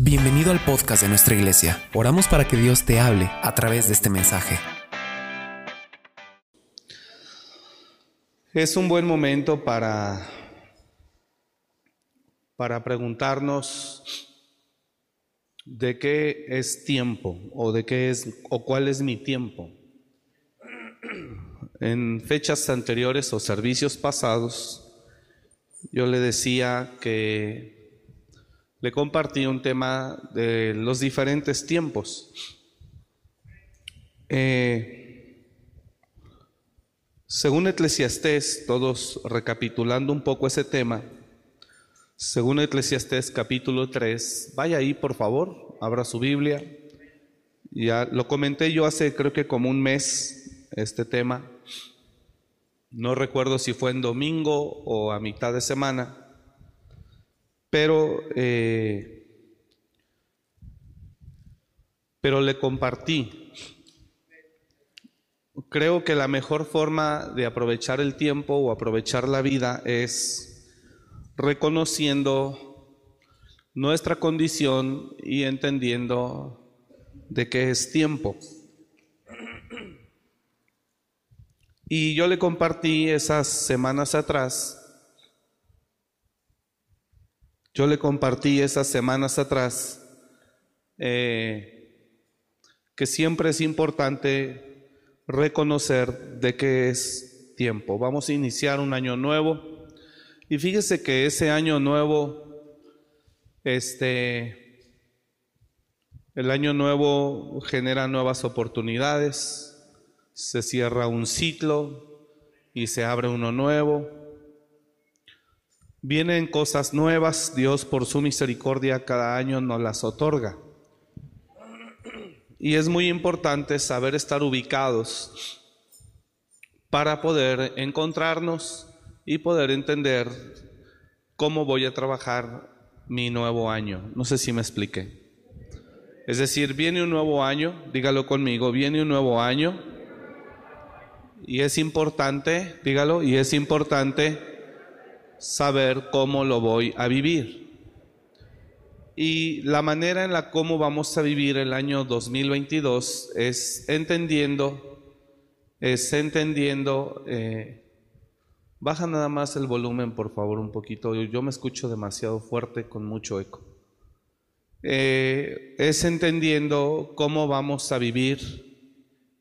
Bienvenido al podcast de nuestra iglesia. Oramos para que Dios te hable a través de este mensaje. Es un buen momento para, para preguntarnos de qué es tiempo o de qué es o cuál es mi tiempo. En fechas anteriores o servicios pasados, yo le decía que le compartí un tema de los diferentes tiempos. Eh, según Eclesiastés, todos recapitulando un poco ese tema, según Eclesiastés capítulo 3, vaya ahí por favor, abra su Biblia. Ya lo comenté yo hace creo que como un mes este tema. No recuerdo si fue en domingo o a mitad de semana pero, eh, pero le compartí. Creo que la mejor forma de aprovechar el tiempo o aprovechar la vida es reconociendo nuestra condición y entendiendo de qué es tiempo. Y yo le compartí esas semanas atrás yo le compartí esas semanas atrás eh, que siempre es importante reconocer de qué es tiempo. Vamos a iniciar un año nuevo y fíjese que ese año nuevo, este, el año nuevo genera nuevas oportunidades, se cierra un ciclo y se abre uno nuevo. Vienen cosas nuevas, Dios por su misericordia cada año nos las otorga. Y es muy importante saber estar ubicados para poder encontrarnos y poder entender cómo voy a trabajar mi nuevo año. No sé si me expliqué. Es decir, viene un nuevo año, dígalo conmigo, viene un nuevo año y es importante, dígalo, y es importante saber cómo lo voy a vivir. Y la manera en la cómo vamos a vivir el año 2022 es entendiendo, es entendiendo, eh, baja nada más el volumen por favor un poquito, yo me escucho demasiado fuerte con mucho eco. Eh, es entendiendo cómo vamos a vivir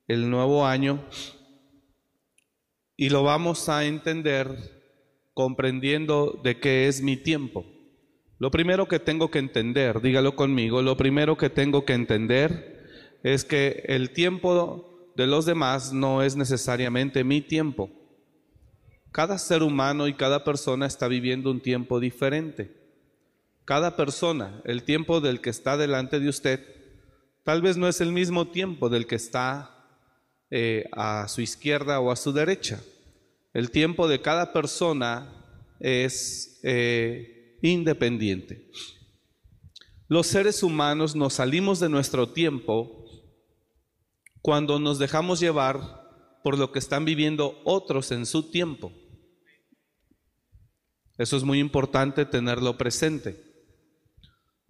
el nuevo año y lo vamos a entender comprendiendo de qué es mi tiempo. Lo primero que tengo que entender, dígalo conmigo, lo primero que tengo que entender es que el tiempo de los demás no es necesariamente mi tiempo. Cada ser humano y cada persona está viviendo un tiempo diferente. Cada persona, el tiempo del que está delante de usted, tal vez no es el mismo tiempo del que está eh, a su izquierda o a su derecha. El tiempo de cada persona es eh, independiente. Los seres humanos nos salimos de nuestro tiempo cuando nos dejamos llevar por lo que están viviendo otros en su tiempo. Eso es muy importante tenerlo presente.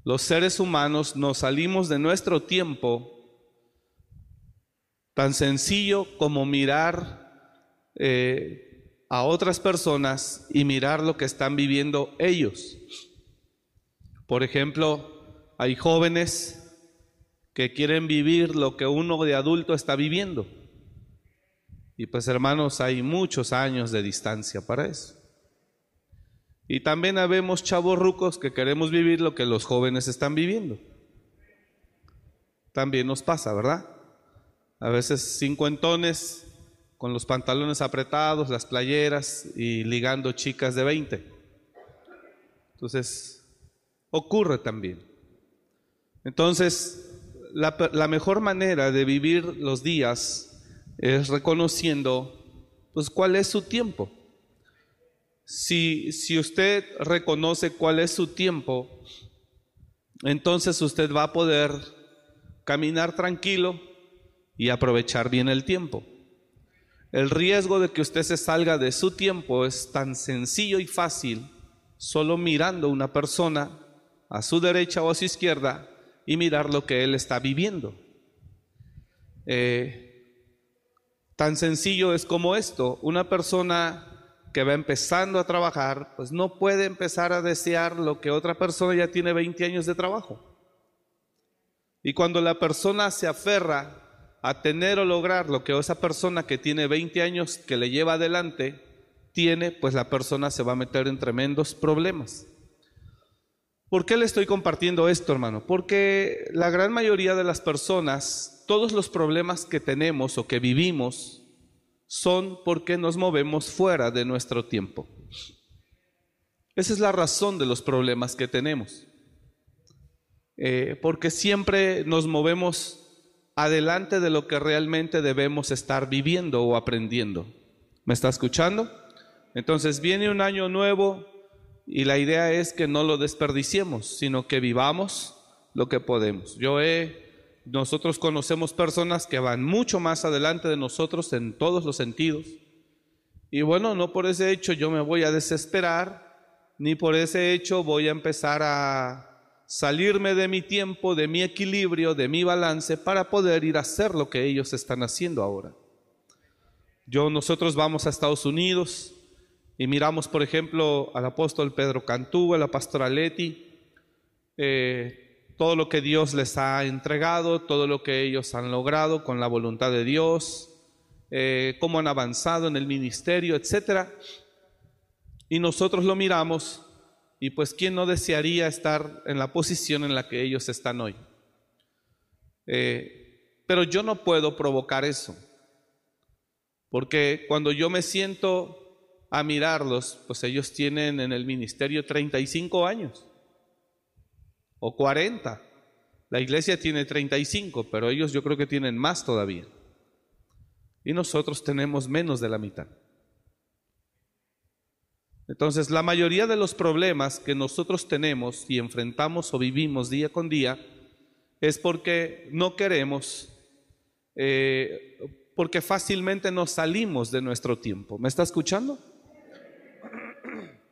Los seres humanos nos salimos de nuestro tiempo tan sencillo como mirar eh, a otras personas y mirar lo que están viviendo ellos. Por ejemplo, hay jóvenes que quieren vivir lo que uno de adulto está viviendo. Y pues hermanos, hay muchos años de distancia para eso. Y también habemos chavos rucos que queremos vivir lo que los jóvenes están viviendo. También nos pasa, ¿verdad? A veces cincuentones con los pantalones apretados, las playeras y ligando chicas de 20. Entonces, ocurre también. Entonces, la, mejor manera de vivir los días es reconociendo, pues, cuál es su tiempo. Si, si usted reconoce cuál es su tiempo, entonces usted va a poder caminar tranquilo y aprovechar bien el tiempo. El riesgo de que usted se salga de su tiempo es tan sencillo y fácil, solo mirando una persona a su derecha o a su izquierda y mirar lo que él está viviendo. Eh, tan sencillo es como esto, una persona que va empezando a trabajar, pues no puede empezar a desear lo que otra persona ya tiene 20 años de trabajo. Y cuando la persona se aferra a tener o lograr lo que esa persona que tiene 20 años que le lleva adelante tiene, pues la persona se va a meter en tremendos problemas. ¿Por qué le estoy compartiendo esto, hermano? Porque la gran mayoría de las personas, todos los problemas que tenemos o que vivimos, son porque nos movemos fuera de nuestro tiempo. Esa es la razón de los problemas que tenemos. Eh, porque siempre nos movemos adelante de lo que realmente debemos estar viviendo o aprendiendo. ¿Me está escuchando? Entonces viene un año nuevo, y la idea es que no lo desperdiciemos, sino que vivamos lo que podemos. Yo he, nosotros conocemos personas que van mucho más adelante de nosotros en todos los sentidos. Y bueno, no por ese hecho yo me voy a desesperar, ni por ese hecho voy a empezar a salirme de mi tiempo, de mi equilibrio, de mi balance, para poder ir a hacer lo que ellos están haciendo ahora. Yo, nosotros vamos a Estados Unidos, y miramos, por ejemplo, al apóstol Pedro Cantú, a la pastora Leti, eh, todo lo que Dios les ha entregado, todo lo que ellos han logrado con la voluntad de Dios, eh, cómo han avanzado en el ministerio, etc. Y nosotros lo miramos y pues quién no desearía estar en la posición en la que ellos están hoy. Eh, pero yo no puedo provocar eso, porque cuando yo me siento a mirarlos, pues ellos tienen en el ministerio 35 años o 40. La iglesia tiene 35, pero ellos yo creo que tienen más todavía. Y nosotros tenemos menos de la mitad. Entonces, la mayoría de los problemas que nosotros tenemos y enfrentamos o vivimos día con día es porque no queremos, eh, porque fácilmente nos salimos de nuestro tiempo. ¿Me está escuchando?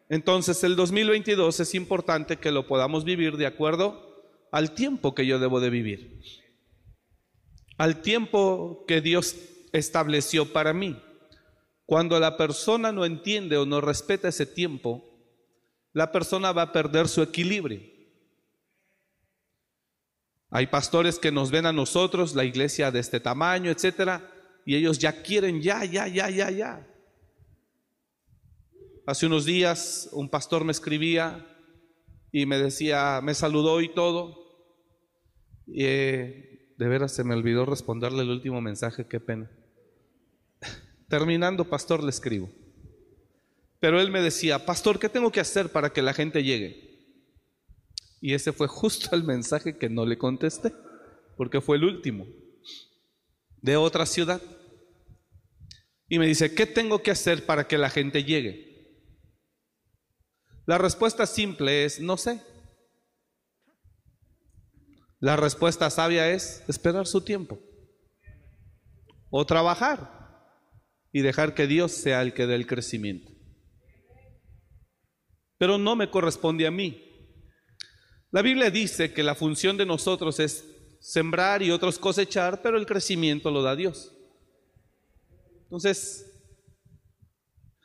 Entonces el 2022 es importante que lo podamos vivir de acuerdo al tiempo que yo debo de vivir, al tiempo que Dios estableció para mí. Cuando la persona no entiende o no respeta ese tiempo, la persona va a perder su equilibrio. Hay pastores que nos ven a nosotros, la iglesia de este tamaño, etcétera, y ellos ya quieren ya, ya, ya, ya, ya. Hace unos días un pastor me escribía y me decía, me saludó y todo. Y eh, de veras se me olvidó responderle el último mensaje, qué pena. Terminando, pastor, le escribo. Pero él me decía, pastor, ¿qué tengo que hacer para que la gente llegue? Y ese fue justo el mensaje que no le contesté, porque fue el último, de otra ciudad. Y me dice, ¿qué tengo que hacer para que la gente llegue? La respuesta simple es no sé. La respuesta sabia es esperar su tiempo. O trabajar y dejar que Dios sea el que dé el crecimiento. Pero no me corresponde a mí. La Biblia dice que la función de nosotros es sembrar y otros cosechar, pero el crecimiento lo da Dios. Entonces,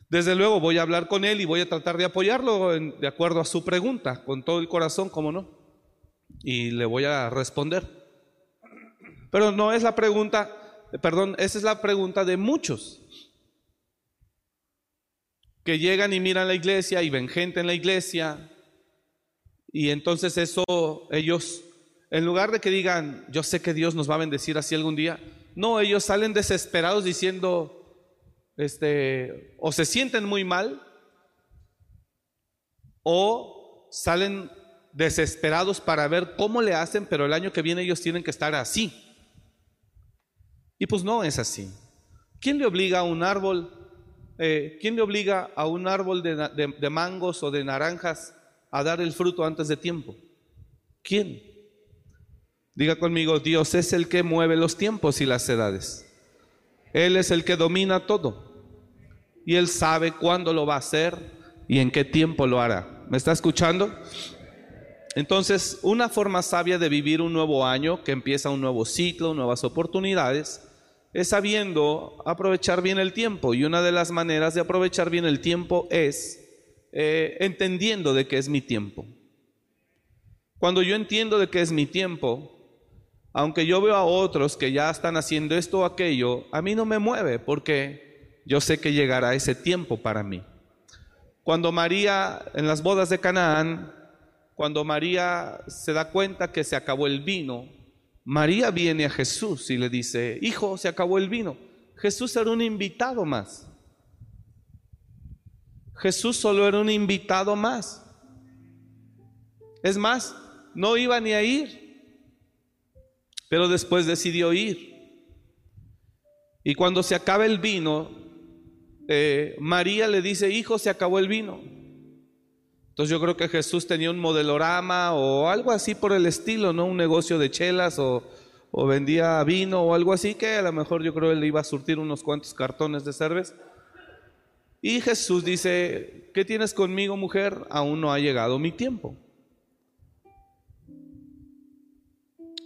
desde luego voy a hablar con él y voy a tratar de apoyarlo de acuerdo a su pregunta, con todo el corazón, como no. Y le voy a responder. Pero no es la pregunta, perdón, esa es la pregunta de muchos que llegan y miran la iglesia y ven gente en la iglesia y entonces eso ellos, en lugar de que digan, yo sé que Dios nos va a bendecir así algún día, no, ellos salen desesperados diciendo, este, o se sienten muy mal o salen desesperados para ver cómo le hacen, pero el año que viene ellos tienen que estar así. Y pues no es así. ¿Quién le obliga a un árbol? Eh, ¿Quién le obliga a un árbol de, de mangos o de naranjas a dar el fruto antes de tiempo? ¿Quién? Diga conmigo, Dios es el que mueve los tiempos y las edades. Él es el que domina todo y Él sabe cuándo lo va a hacer y en qué tiempo lo hará. ¿Me está escuchando? Entonces, una forma sabia de vivir un nuevo año, que empieza un nuevo ciclo, nuevas oportunidades, es sabiendo aprovechar bien el tiempo. Y una de las maneras de aprovechar bien el tiempo es eh, entendiendo de qué es mi tiempo. Cuando yo entiendo de qué es mi tiempo, aunque yo veo a otros que ya están haciendo esto o aquello, a mí no me mueve porque yo sé que llegará ese tiempo para mí. Cuando María en las bodas de Canaán, cuando María se da cuenta que se acabó el vino, María viene a Jesús y le dice, hijo, se acabó el vino. Jesús era un invitado más. Jesús solo era un invitado más. Es más, no iba ni a ir, pero después decidió ir. Y cuando se acaba el vino, eh, María le dice, hijo, se acabó el vino. Entonces yo creo que Jesús tenía un modelorama o algo así por el estilo, ¿no? Un negocio de chelas o, vendía vino o algo así, que a lo mejor yo creo él iba a surtir unos cuantos cartones de cerveza. Y Jesús dice, ¿qué tienes conmigo mujer? Aún no ha llegado mi tiempo.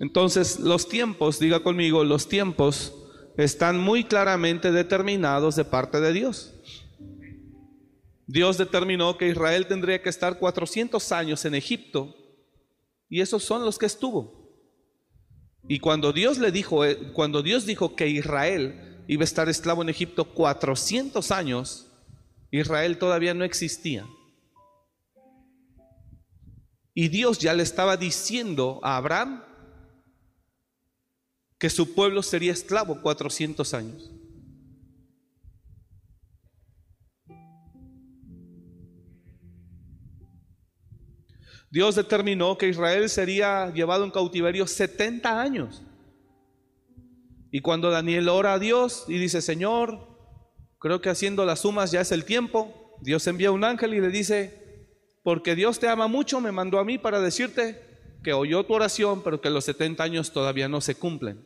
Entonces los tiempos, diga conmigo, los tiempos están muy claramente determinados de parte de Dios. Dios determinó que Israel tendría que estar 400 años en Egipto y esos son los que estuvo. Y cuando Dios le dijo, eh, cuando Dios dijo que Israel iba a estar esclavo en Egipto 400 años, Israel todavía no existía. Y Dios ya le estaba diciendo a Abraham que su pueblo sería esclavo 400 años. Dios determinó que Israel sería llevado en cautiverio 70 años. Y cuando Daniel ora a Dios y dice, Señor, creo que haciendo las sumas ya es el tiempo, Dios envía un ángel y le dice, porque Dios te ama mucho, me mandó a mí para decirte que oyó tu oración, pero que los 70 años todavía no se cumplen.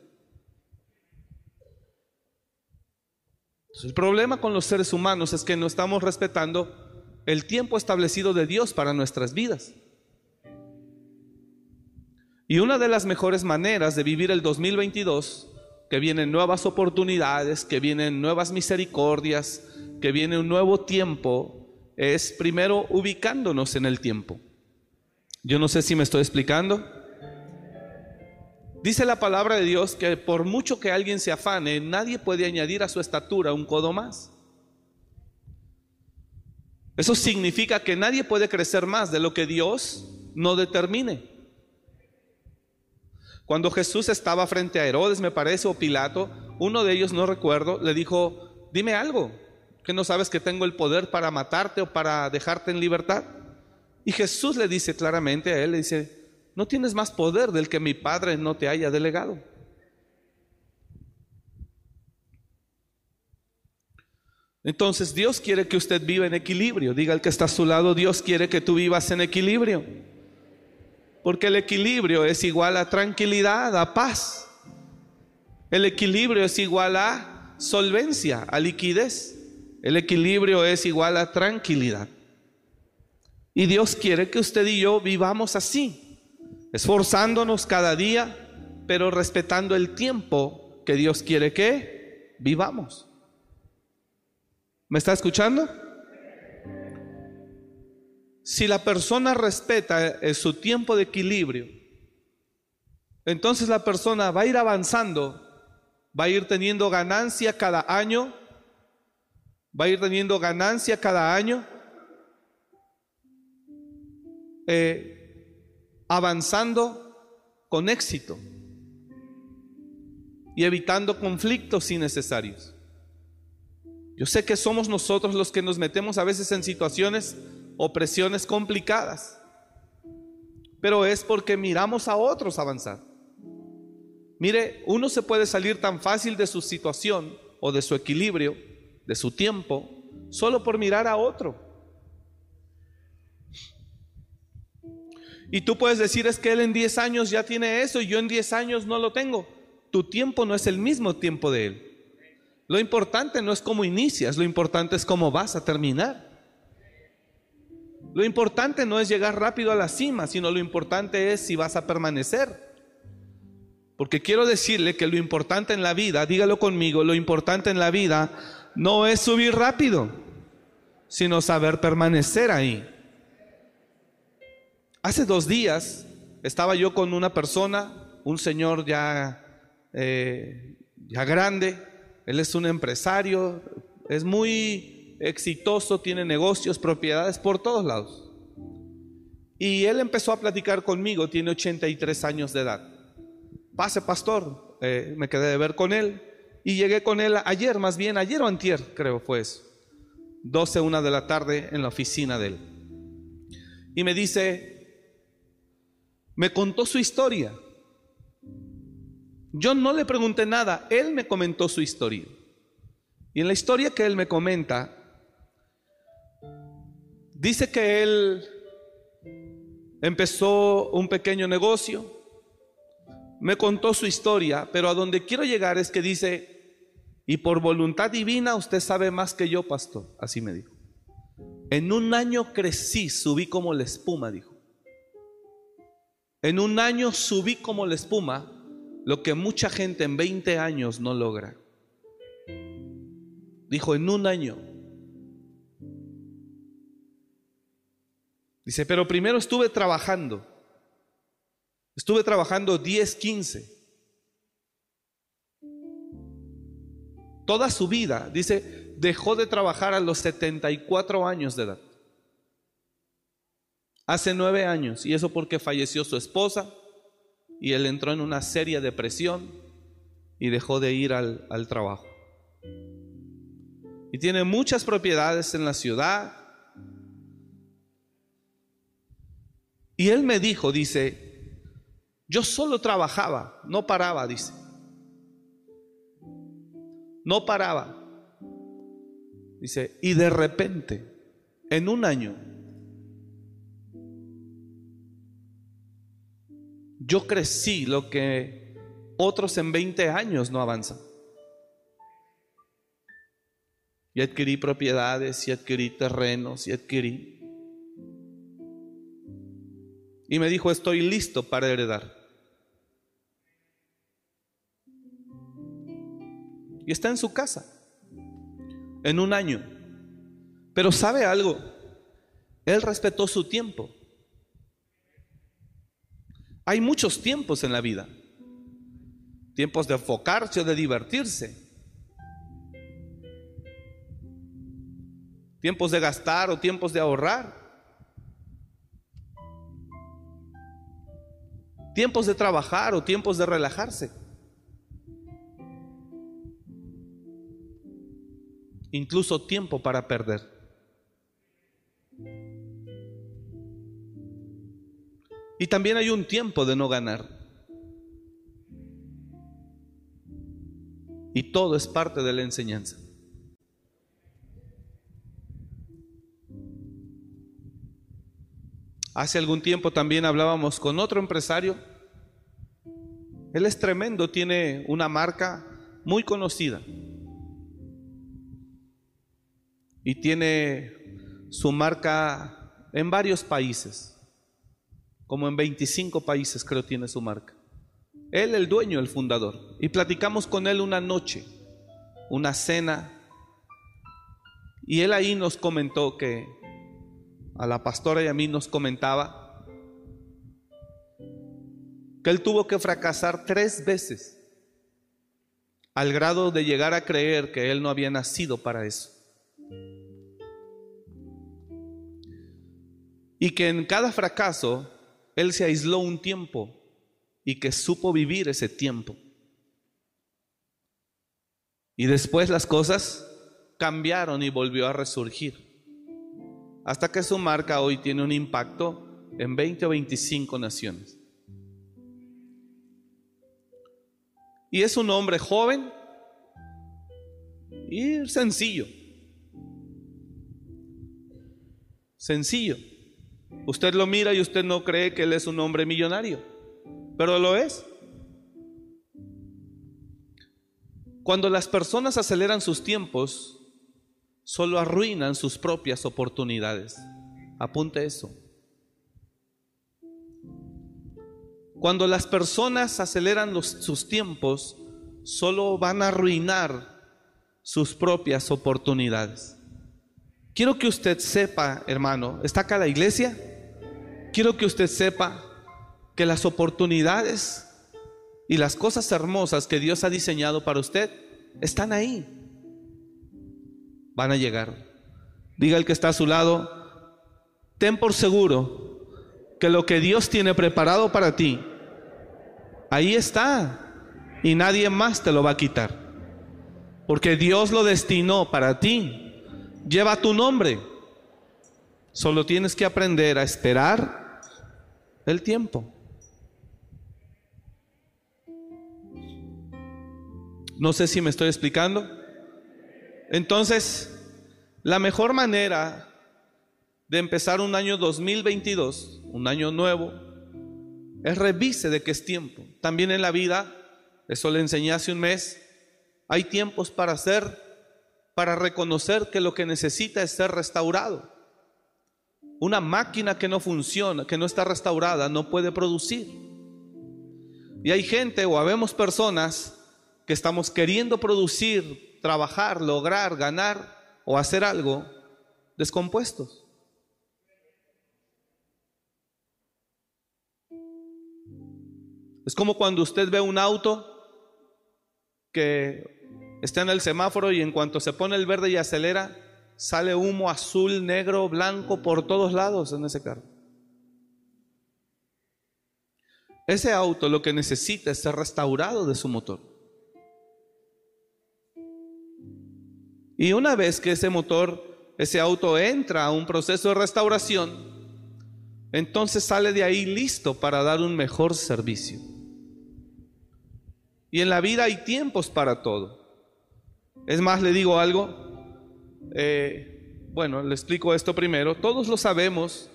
el problema con los seres humanos es que no estamos respetando el tiempo establecido de Dios para nuestras vidas. Y una de las mejores maneras de vivir el 2022, que vienen nuevas oportunidades, que vienen nuevas misericordias, que viene un nuevo tiempo, es primero ubicándonos en el tiempo. Yo no sé si me estoy explicando. Dice la palabra de Dios que por mucho que alguien se afane, nadie puede añadir a su estatura un codo más. Eso significa que nadie puede crecer más de lo que Dios no determine. Cuando Jesús estaba frente a Herodes, me parece, o Pilato, uno de ellos, no recuerdo, le dijo, dime algo, que no sabes que tengo el poder para matarte o para dejarte en libertad. Y Jesús le dice claramente a él, dice, no tienes más poder del que mi Padre no te haya delegado. Entonces Dios quiere que usted viva en equilibrio. Diga al que está a su lado, Dios quiere que tú vivas en equilibrio. Porque el equilibrio es igual a tranquilidad, a paz. El equilibrio es igual a solvencia, a liquidez. El equilibrio es igual a tranquilidad. Y Dios quiere que usted y yo vivamos así, esforzándonos cada día, pero respetando el tiempo que Dios quiere que vivamos. ¿Me está escuchando? Si la persona respeta eh, su tiempo de equilibrio, entonces la persona va a ir avanzando, va a ir teniendo ganancia cada año, va a ir teniendo ganancia cada año, eh, avanzando con éxito y evitando conflictos innecesarios. Yo sé que somos nosotros los que nos metemos a veces en situaciones opresiones complicadas, pero es porque miramos a otros avanzar. Mire, uno se puede salir tan fácil de su situación o de su equilibrio, de su tiempo, solo por mirar a otro. Y tú puedes decir, es que él en 10 años ya tiene eso y yo en 10 años no lo tengo. Tu tiempo no es el mismo tiempo de él. Lo importante no es cómo inicias, lo importante es cómo vas a terminar. Lo importante no es llegar rápido a la cima, sino lo importante es si vas a permanecer. Porque quiero decirle que lo importante en la vida, dígalo conmigo, lo importante en la vida no es subir rápido, sino saber permanecer ahí. Hace dos días estaba yo con una persona, un señor ya, eh, ya grande, él es un empresario, es muy exitoso, tiene negocios, propiedades por todos lados. Y él empezó a platicar conmigo, tiene 83 años de edad. Pase, pastor, eh, me quedé de ver con él y llegué con él ayer, más bien ayer o antier, creo fue eso. 12, una de la tarde en la oficina de él. Y me dice, me contó su historia. Yo no le pregunté nada, él me comentó su historia. Y en la historia que él me comenta, dice que él empezó un pequeño negocio, me contó su historia, pero a donde quiero llegar es que dice, y por voluntad divina usted sabe más que yo, pastor, así me dijo. En un año crecí, subí como la espuma, dijo. En un año subí como la espuma lo que mucha gente en 20 años no logra. Dijo, en un año. Dice, pero primero estuve trabajando. Estuve trabajando 10, 15. Toda su vida, dice, dejó de trabajar a los 74 años de edad. Hace nueve años, y eso porque falleció su esposa, y él entró en una seria depresión y dejó de ir al, al trabajo. Y tiene muchas propiedades en la ciudad. Y él me dijo, dice, yo solo trabajaba, no paraba, dice. No paraba. Dice, y de repente, en un año, yo crecí lo que otros en 20 años no avanzan. Y adquirí propiedades, y adquirí terrenos, y adquirí. Y me dijo, estoy listo para heredar. Y está en su casa, en un año. Pero sabe algo, él respetó su tiempo. Hay muchos tiempos en la vida. Tiempos de enfocarse o de divertirse. Tiempos de gastar o tiempos de ahorrar. Tiempos de trabajar o tiempos de relajarse. Incluso tiempo para perder. Y también hay un tiempo de no ganar. Y todo es parte de la enseñanza. Hace algún tiempo también hablábamos con otro empresario. Él es tremendo, tiene una marca muy conocida. Y tiene su marca en varios países como en 25 países creo tiene su marca. Él el dueño, el fundador. Y platicamos con él una noche, una cena. Y él ahí nos comentó que, a la pastora y a mí nos comentaba, que él tuvo que fracasar tres veces al grado de llegar a creer que él no había nacido para eso. Y que en cada fracaso él se aisló un tiempo y que supo vivir ese tiempo. Y después las cosas cambiaron y volvió a resurgir. Hasta que su marca hoy tiene un impacto en 20 o 25 naciones. Y es un hombre joven y sencillo. Sencillo. Usted lo mira y usted no cree que él es un hombre millonario, pero lo es. Cuando las personas aceleran sus tiempos, solo arruinan sus propias oportunidades. Apunte eso. Cuando las personas aceleran sus tiempos, solo van a arruinar sus propias oportunidades. Quiero que usted sepa, hermano, ¿está acá la iglesia? Quiero que usted sepa que las oportunidades y las cosas hermosas que Dios ha diseñado para usted están ahí. Van a llegar. Diga el que está a su lado, ten por seguro que lo que Dios tiene preparado para ti, ahí está y nadie más te lo va a quitar. Porque Dios lo destinó para ti. Lleva tu nombre. Solo tienes que aprender a esperar el tiempo. No sé si me estoy explicando. Entonces, la mejor manera de empezar un año 2022, un año nuevo, es revise de qué es tiempo. También en la vida, eso le enseñé hace un mes, hay tiempos para hacer, para reconocer que lo que necesita es ser restaurado. Una máquina que no funciona, que no está restaurada, no puede producir. Y hay gente o habemos personas que estamos queriendo producir, trabajar, lograr, ganar o hacer algo descompuestos. Es como cuando usted ve un auto que está en el semáforo y en cuanto se pone el verde y acelera, sale humo azul, negro, blanco por todos lados en ese carro. Ese auto lo que necesita es ser restaurado de su motor. Y una vez que ese motor, ese auto entra a un proceso de restauración, entonces sale de ahí listo para dar un mejor servicio. Y en la vida hay tiempos para todo. Es más, le digo algo. Eh, bueno, le explico esto primero. Todos lo sabemos.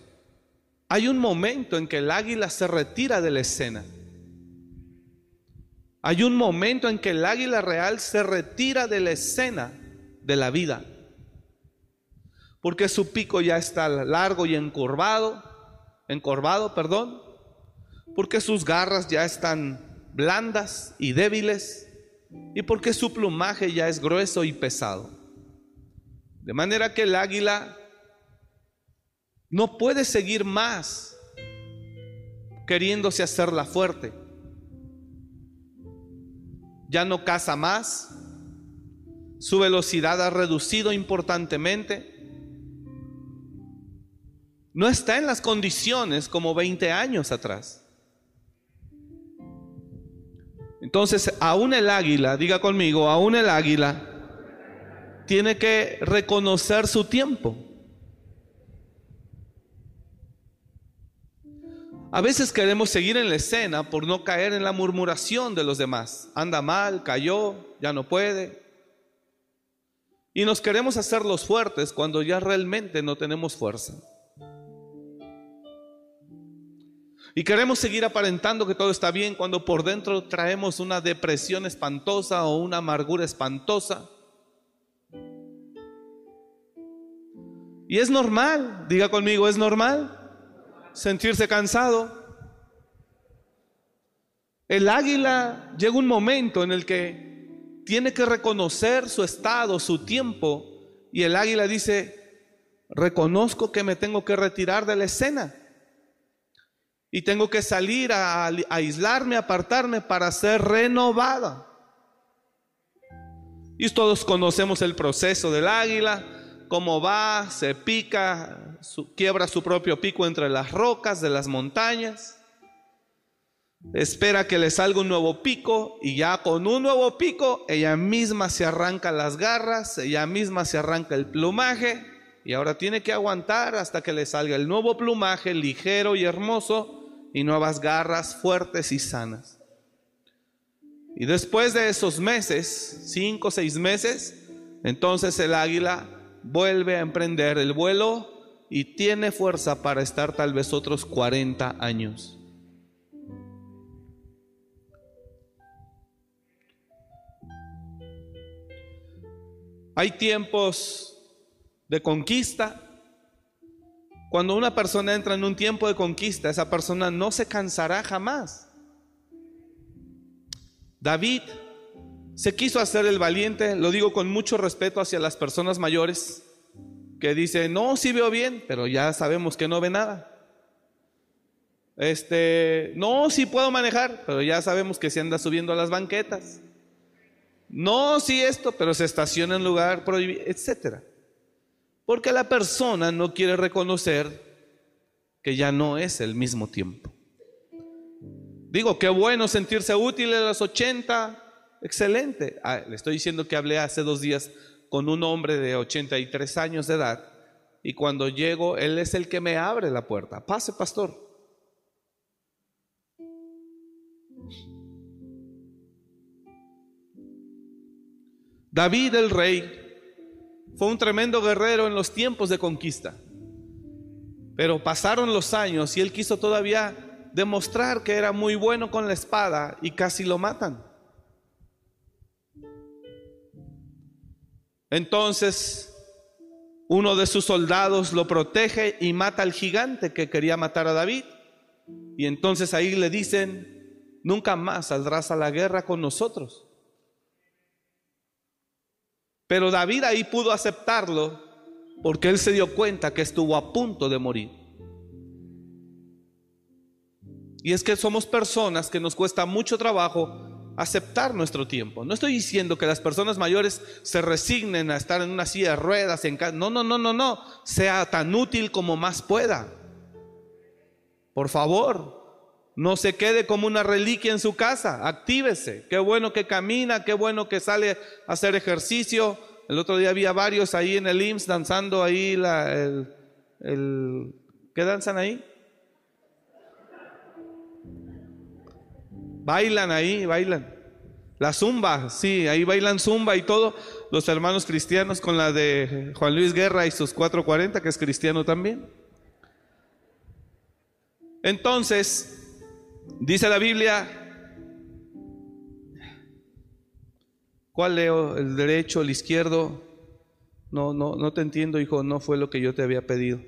Hay un momento en que el águila se retira de la escena. Hay un momento en que el águila real se retira de la escena de la vida. Porque su pico ya está largo y encorvado, encorvado, perdón. Porque sus garras ya están blandas y débiles. Y porque su plumaje ya es grueso y pesado. De manera que el águila no puede seguir más queriéndose hacerla fuerte. Ya no caza más, su velocidad ha reducido importantemente. No está en las condiciones como 20 años atrás. Entonces, aún el águila, diga conmigo, aún el águila tiene que reconocer su tiempo. A veces queremos seguir en la escena por no caer en la murmuración de los demás. Anda mal, cayó, ya no puede. Y nos queremos hacer los fuertes cuando ya realmente no tenemos fuerza. Y queremos seguir aparentando que todo está bien cuando por dentro traemos una depresión espantosa o una amargura espantosa. Y es normal, diga conmigo, es normal sentirse cansado. El águila llega un momento en el que tiene que reconocer su estado, su tiempo. Y el águila dice, reconozco que me tengo que retirar de la escena. Y tengo que salir a, aislarme, apartarme para ser renovada. Y todos conocemos el proceso del águila, cómo va, se pica, quiebra su propio pico entre las rocas de las montañas espera que le salga un nuevo pico y ya con un nuevo pico ella misma se arranca las garras, ella misma se arranca el plumaje y ahora tiene que aguantar hasta que le salga el nuevo plumaje ligero y hermoso y nuevas garras fuertes y sanas. Y después de esos meses, cinco o seis meses, entonces el águila vuelve a emprender el vuelo y tiene fuerza para estar tal vez otros 40 años. Hay tiempos de conquista Cuando una persona entra en un tiempo de conquista, esa persona no se cansará jamás. David se quiso hacer el valiente, lo digo con mucho respeto hacia las personas mayores, que dicen, no, sí veo bien, pero ya sabemos que no ve nada. Este, no, sí puedo manejar, pero ya sabemos que se anda subiendo a las banquetas. No, sí esto, pero se estaciona en lugar prohibido, etcétera. Porque la persona no quiere reconocer que ya no es el mismo tiempo. Digo, qué bueno sentirse útil a los 80, excelente. Ah, le estoy diciendo que hablé hace dos días con un hombre de 83 años de edad y cuando llego, él es el que me abre la puerta. Pase, pastor. David el rey fue un tremendo guerrero en los tiempos de conquista. Pero pasaron los años y él quiso todavía demostrar que era muy bueno con la espada y casi lo matan. Entonces uno de sus soldados lo protege y mata al gigante que quería matar a David. Y entonces ahí le dicen, nunca más saldrás a la guerra con nosotros. Pero David ahí pudo aceptarlo porque él se dio cuenta que estuvo a punto de morir. Y es que somos personas que nos cuesta mucho trabajo aceptar nuestro tiempo. No estoy diciendo que las personas mayores se resignen a estar en una silla de ruedas, en No, no, no, no, no. Sea tan útil como más pueda. Por favor, no se quede como una reliquia en su casa. Actívese. Qué bueno que camina, qué bueno que sale a hacer ejercicio. El otro día había varios ahí en el IMSS danzando ahí la, el, ¿qué danzan ahí? Bailan ahí, bailan. La zumba, sí, ahí bailan zumba y todo. Los hermanos cristianos con la de Juan Luis Guerra y sus 440, que es cristiano también. Entonces, dice la Biblia, ¿Cuál leo? ¿El derecho, el izquierdo? No, no, no te entiendo, hijo, no fue lo que yo te había pedido.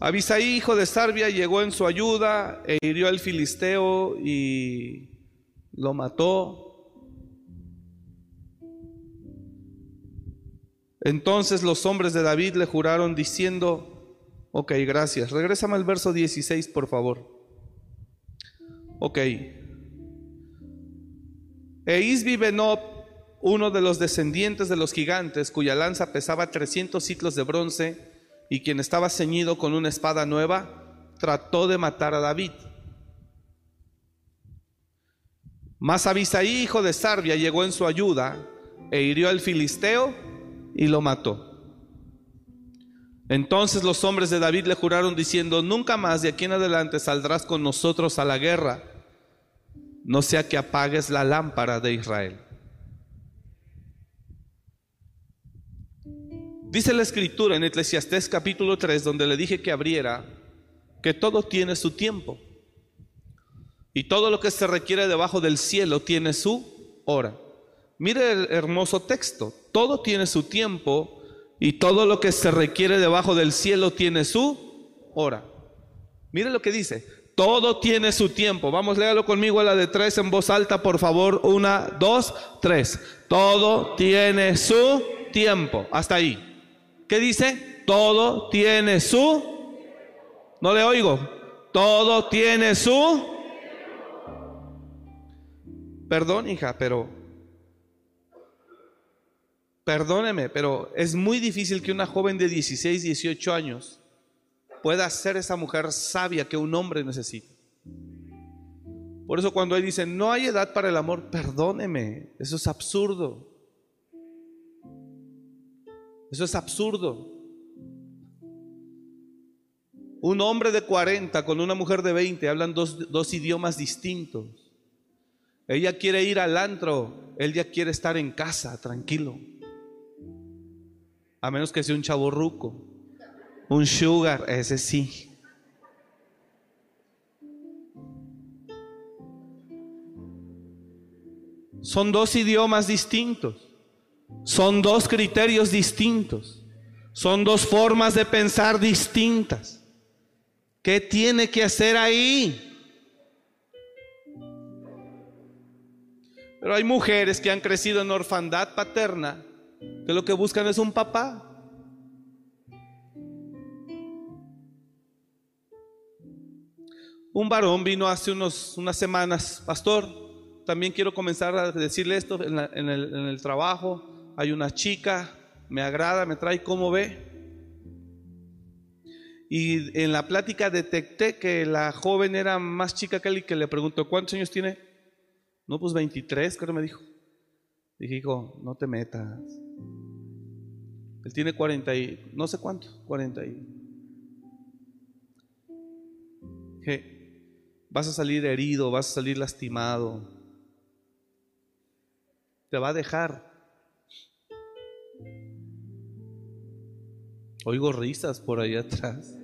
Abisaí, hijo de Sarbia, llegó en su ayuda e hirió al filisteo y lo mató. Entonces los hombres de David le juraron diciendo, ok, gracias, regrésame al verso 16, por favor. Ok. E Isbi Benob, uno de los descendientes de los gigantes, cuya lanza pesaba 300 ciclos de bronce y quien estaba ceñido con una espada nueva, trató de matar a David. Mas Abisaí, hijo de Sarbia, llegó en su ayuda e hirió al filisteo y lo mató. Entonces los hombres de David le juraron diciendo, nunca más de aquí en adelante saldrás con nosotros a la guerra no sea que apagues la lámpara de Israel. Dice la escritura en Eclesiastés capítulo 3, donde le dije que abriera, que todo tiene su tiempo. Y todo lo que se requiere debajo del cielo tiene su hora. Mire el hermoso texto. Todo tiene su tiempo y todo lo que se requiere debajo del cielo tiene su hora. Mire lo que dice. Todo tiene su tiempo. Vamos, léalo conmigo a la de tres en voz alta, por favor. Una, dos, tres. Todo tiene su tiempo. Hasta ahí. ¿Qué dice? Todo tiene su... No le oigo. Todo tiene su... Perdón, hija, pero... Perdóneme, pero es muy difícil que una joven de 16, 18 años pueda ser esa mujer sabia que un hombre necesita. Por eso cuando él dice, no hay edad para el amor, perdóneme, eso es absurdo. Eso es absurdo. Un hombre de 40 con una mujer de 20 hablan dos, dos idiomas distintos. Ella quiere ir al antro, él ya quiere estar en casa, tranquilo. A menos que sea un chavo ruco. Un sugar, ese sí. Son dos idiomas distintos. Son dos criterios distintos. Son dos formas de pensar distintas. ¿Qué tiene que hacer ahí? Pero hay mujeres que han crecido en orfandad paterna, que lo que buscan es un papá. Un varón vino hace unos, unas semanas, pastor, también quiero comenzar a decirle esto en, el, trabajo, hay una chica, me agrada, me trae, ¿cómo ve? Y en la plática detecté que la joven era más chica que él y que le preguntó, ¿cuántos años tiene? No, pues 23, creo me dijo. Dije, hijo, no te metas. Él tiene 40 y no sé cuánto, 40 y... Dije, vas a salir herido, vas a salir lastimado. Te va a dejar. Oigo risas por ahí atrás.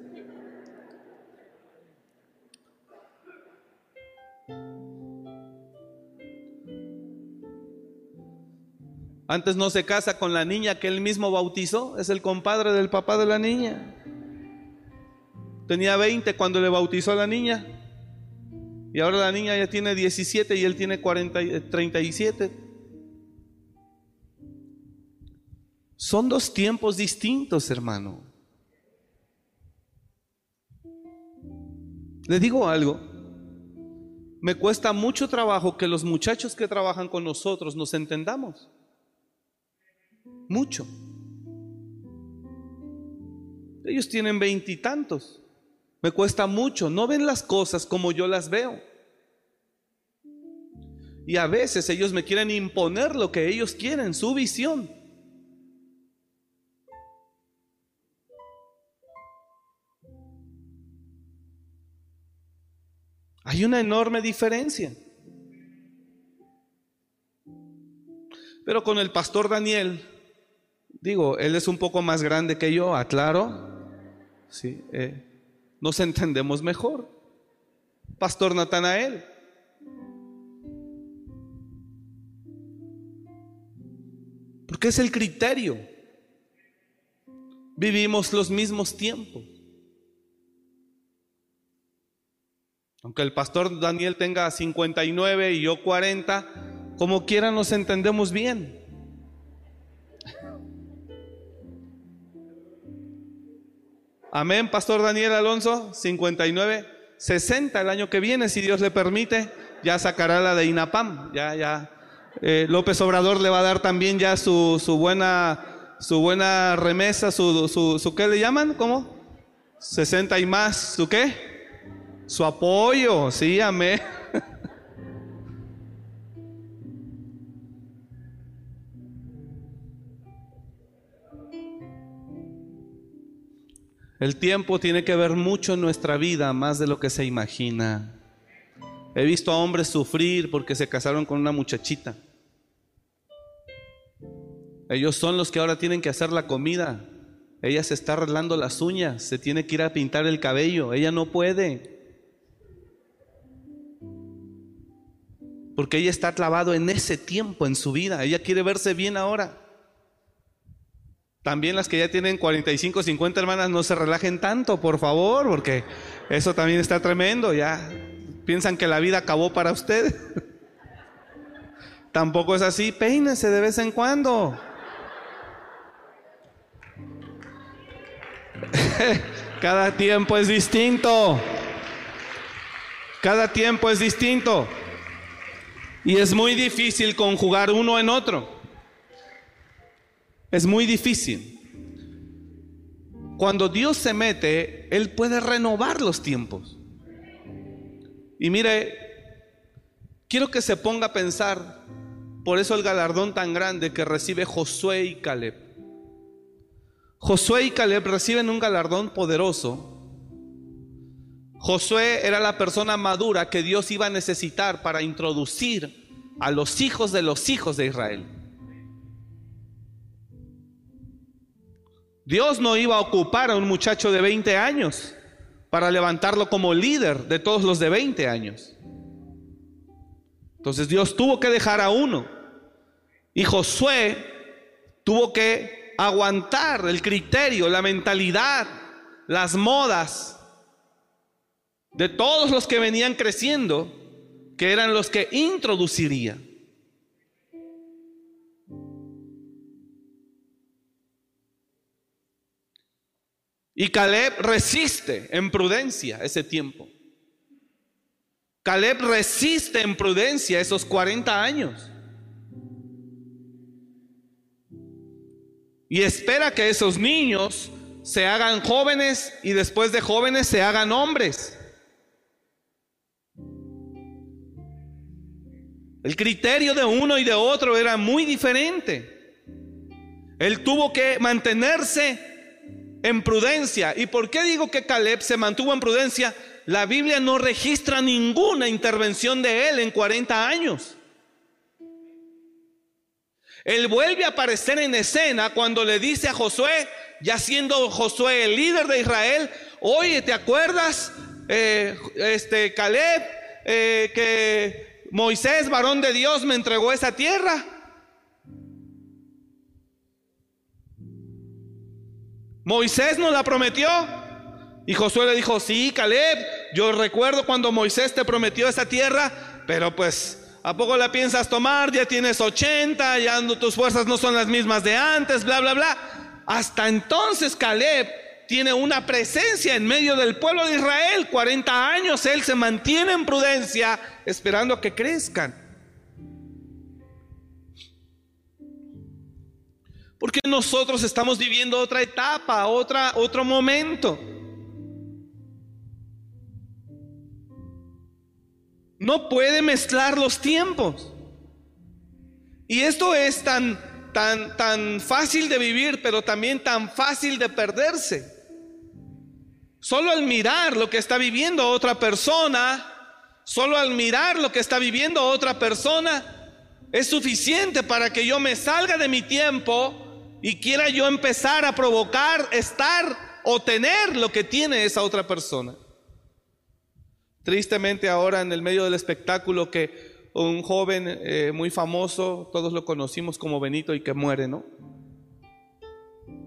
Antes no se casa con la niña que él mismo bautizó, es el compadre del papá de la niña. Tenía 20 cuando le bautizó a la niña. Y ahora la niña ya tiene 17 y él tiene 40, 37. Son dos tiempos distintos, hermano. Le digo algo. Me cuesta mucho trabajo que los muchachos que trabajan con nosotros nos entendamos. Mucho. Ellos tienen veintitantos. Me cuesta mucho. No ven las cosas como yo las veo. Y a veces ellos me quieren imponer lo que ellos quieren, su visión. Hay una enorme diferencia. Pero con el pastor Daniel, digo, él es un poco más grande que yo, aclaro, sí, eh, nos entendemos mejor. Pastor Natanael. Porque es el criterio. Vivimos los mismos tiempos. Aunque el pastor Daniel tenga 59 y yo 40, como quiera nos entendemos bien. Amén, pastor Daniel Alonso, 59, 60 el año que viene, si Dios le permite, ya sacará la de INAPAM, ya, ya. Eh, López Obrador le va a dar también ya su, su buena, su buena remesa, su, su, su, ¿qué le llaman? ¿Cómo? 60 y más, ¿su qué? Su apoyo, sí, amén. El tiempo tiene que ver mucho en nuestra vida, más de lo que se imagina. He visto a hombres sufrir porque se casaron con una muchachita. Ellos son los que ahora tienen que hacer la comida. Ella se está arreglando las uñas, se tiene que ir a pintar el cabello. Ella no puede. Porque ella está clavado en ese tiempo en su vida. Ella quiere verse bien ahora. También las que ya tienen 45, 50 hermanas, no se relajen tanto, por favor, porque eso también está tremendo. Ya piensan que la vida acabó para usted. Tampoco es así. Peínese de vez en cuando. Cada tiempo es distinto. Cada tiempo es distinto. Y es muy difícil conjugar uno en otro. Es muy difícil. Cuando Dios se mete, Él puede renovar los tiempos. Y mire, quiero que se ponga a pensar, por eso el galardón tan grande que recibe Josué y Caleb. Josué y Caleb reciben un galardón poderoso. Josué era la persona madura que Dios iba a necesitar para introducir a los hijos de los hijos de Israel. Dios no iba a ocupar a un muchacho de 20 años para levantarlo como líder de todos los de 20 años. Entonces Dios tuvo que dejar a uno. Y Josué tuvo que aguantar el criterio, la mentalidad, las modas de todos los que venían creciendo, que eran los que introduciría. Y Caleb resiste en prudencia ese tiempo. Caleb resiste en prudencia esos 40 años. Y espera que esos niños se hagan jóvenes y después de jóvenes se hagan hombres. El criterio de uno y de otro era muy diferente. Él tuvo que mantenerse en prudencia. ¿Y por qué digo que Caleb se mantuvo en prudencia? La Biblia no registra ninguna intervención de él en 40 años. Él vuelve a aparecer en escena cuando le dice a Josué, ya siendo Josué el líder de Israel, oye, ¿te acuerdas, eh, este Caleb, eh, que Moisés, varón de Dios, me entregó esa tierra? Moisés nos la prometió. Y Josué le dijo, sí, Caleb, yo recuerdo cuando Moisés te prometió esa tierra, pero pues, ¿a poco la piensas tomar? Ya tienes 80, ya tus fuerzas no son las mismas de antes, bla, bla, bla. Hasta entonces Caleb tiene una presencia en medio del pueblo de Israel. 40 años él se mantiene en prudencia esperando que crezcan. Porque nosotros estamos viviendo otra etapa, otra, otro momento. No puede mezclar los tiempos. Y esto es tan, tan, tan fácil de vivir, pero también tan fácil de perderse. Solo al mirar lo que está viviendo otra persona, solo al mirar lo que está viviendo otra persona, es suficiente para que yo me salga de mi tiempo y quiera yo empezar a provocar, estar o tener lo que tiene esa otra persona. Tristemente ahora en el medio del espectáculo que un joven eh, muy famoso, todos lo conocimos como Benito y que muere, ¿no?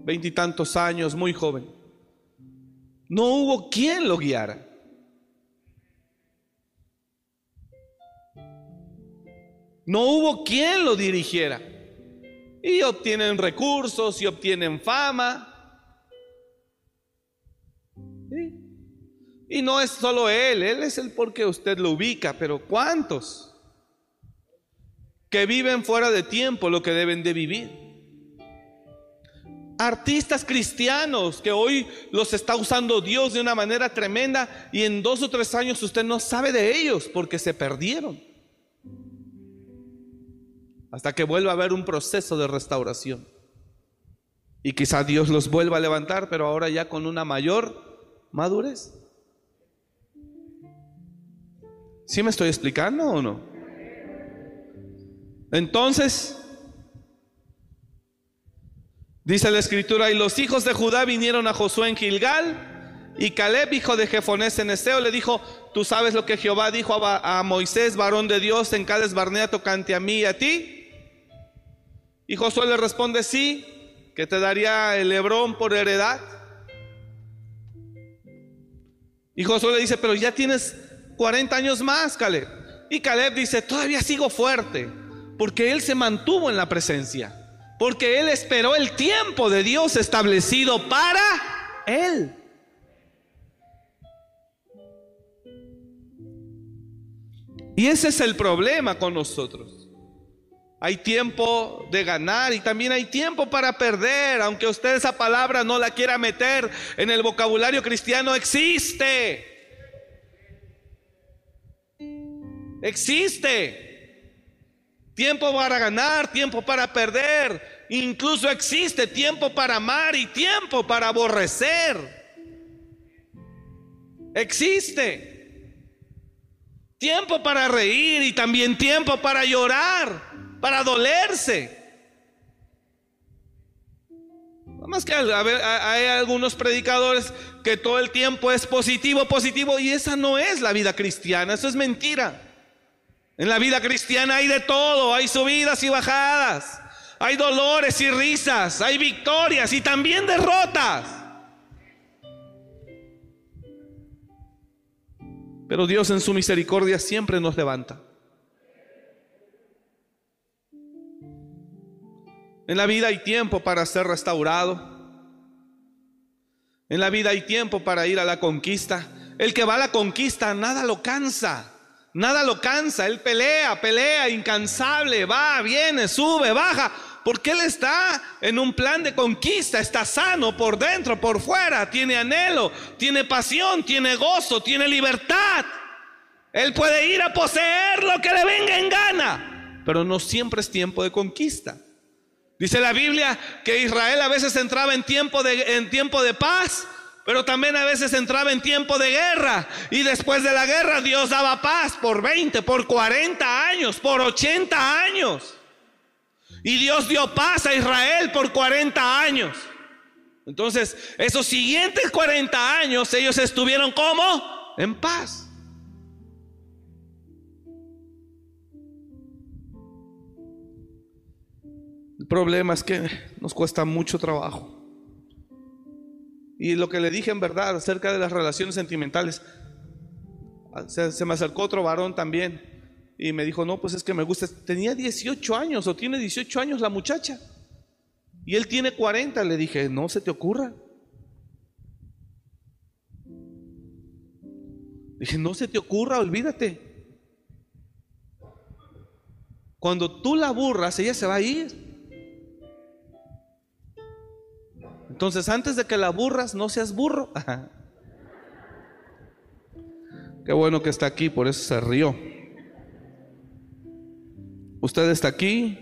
Veintitantos años, muy joven. No hubo quien lo guiara. No hubo quien lo dirigiera y obtienen recursos y obtienen fama. Y no es solo él, él es el porque usted lo ubica, pero ¿cuántos que viven fuera de tiempo lo que deben de vivir? Artistas cristianos que hoy los está usando Dios de una manera tremenda y en dos o tres años usted no sabe de ellos porque se perdieron hasta que vuelva a haber un proceso de restauración. Y quizá Dios los vuelva a levantar, pero ahora ya con una mayor madurez. ¿Sí me estoy explicando o no? Entonces, dice la escritura, y los hijos de Judá vinieron a Josué en Gilgal, y Caleb, hijo de Jefonés en Eseo, le dijo, tú sabes lo que Jehová dijo a, Moisés, varón de Dios, en Cades Barnea, tocante a mí y a ti. Y Josué le responde, sí, que te daría el Hebrón por heredad. Y Josué le dice, pero ya tienes 40 años más, Caleb. Y Caleb dice, todavía sigo fuerte, porque él se mantuvo en la presencia, porque él esperó el tiempo de Dios establecido para él. Y ese es el problema con nosotros. Hay tiempo de ganar y también hay tiempo para perder, aunque usted esa palabra no la quiera meter en el vocabulario cristiano, existe. Existe. Tiempo para ganar, tiempo para perder. Incluso existe tiempo para amar y tiempo para aborrecer. Existe. Tiempo para reír y también tiempo para llorar para dolerse. Más que hay algunos predicadores que todo el tiempo es positivo, positivo, y esa no es la vida cristiana, eso es mentira. En la vida cristiana hay de todo, hay subidas y bajadas, Hay dolores y risas, hay victorias y también derrotas. Pero Dios en su misericordia siempre nos levanta. En la vida hay tiempo para ser restaurado. En la vida hay tiempo para ir a la conquista. El que va a la conquista nada lo cansa. Nada lo cansa. Él pelea, pelea, incansable. Va, viene, sube, baja. Porque Él está en un plan de conquista. Está sano por dentro, por fuera. Tiene anhelo, tiene pasión, tiene gozo, tiene libertad. Él puede ir a poseer lo que le venga en gana. Pero no siempre es tiempo de conquista. Dice la Biblia que Israel a veces entraba en tiempo de, en tiempo de paz, pero también a veces entraba en tiempo de guerra. Y después de la guerra Dios daba paz por 20, por 40 años, por 80 años. Y Dios dio paz a Israel por 40 años. Entonces, esos siguientes 40 años ellos estuvieron como en paz. Problema es que nos cuesta mucho trabajo. Y lo que le dije en verdad acerca de las relaciones sentimentales, se, me acercó otro varón también y me dijo, no, pues es que me gusta, tenía 18 años o tiene 18 años la muchacha. Y él tiene 40, le dije, no se te ocurra. Dije, no se te ocurra, olvídate. Cuando tú la burras, ella se va a ir. Entonces, antes de que la burras, no seas burro. Qué bueno que está aquí, por eso se rió. Usted está aquí.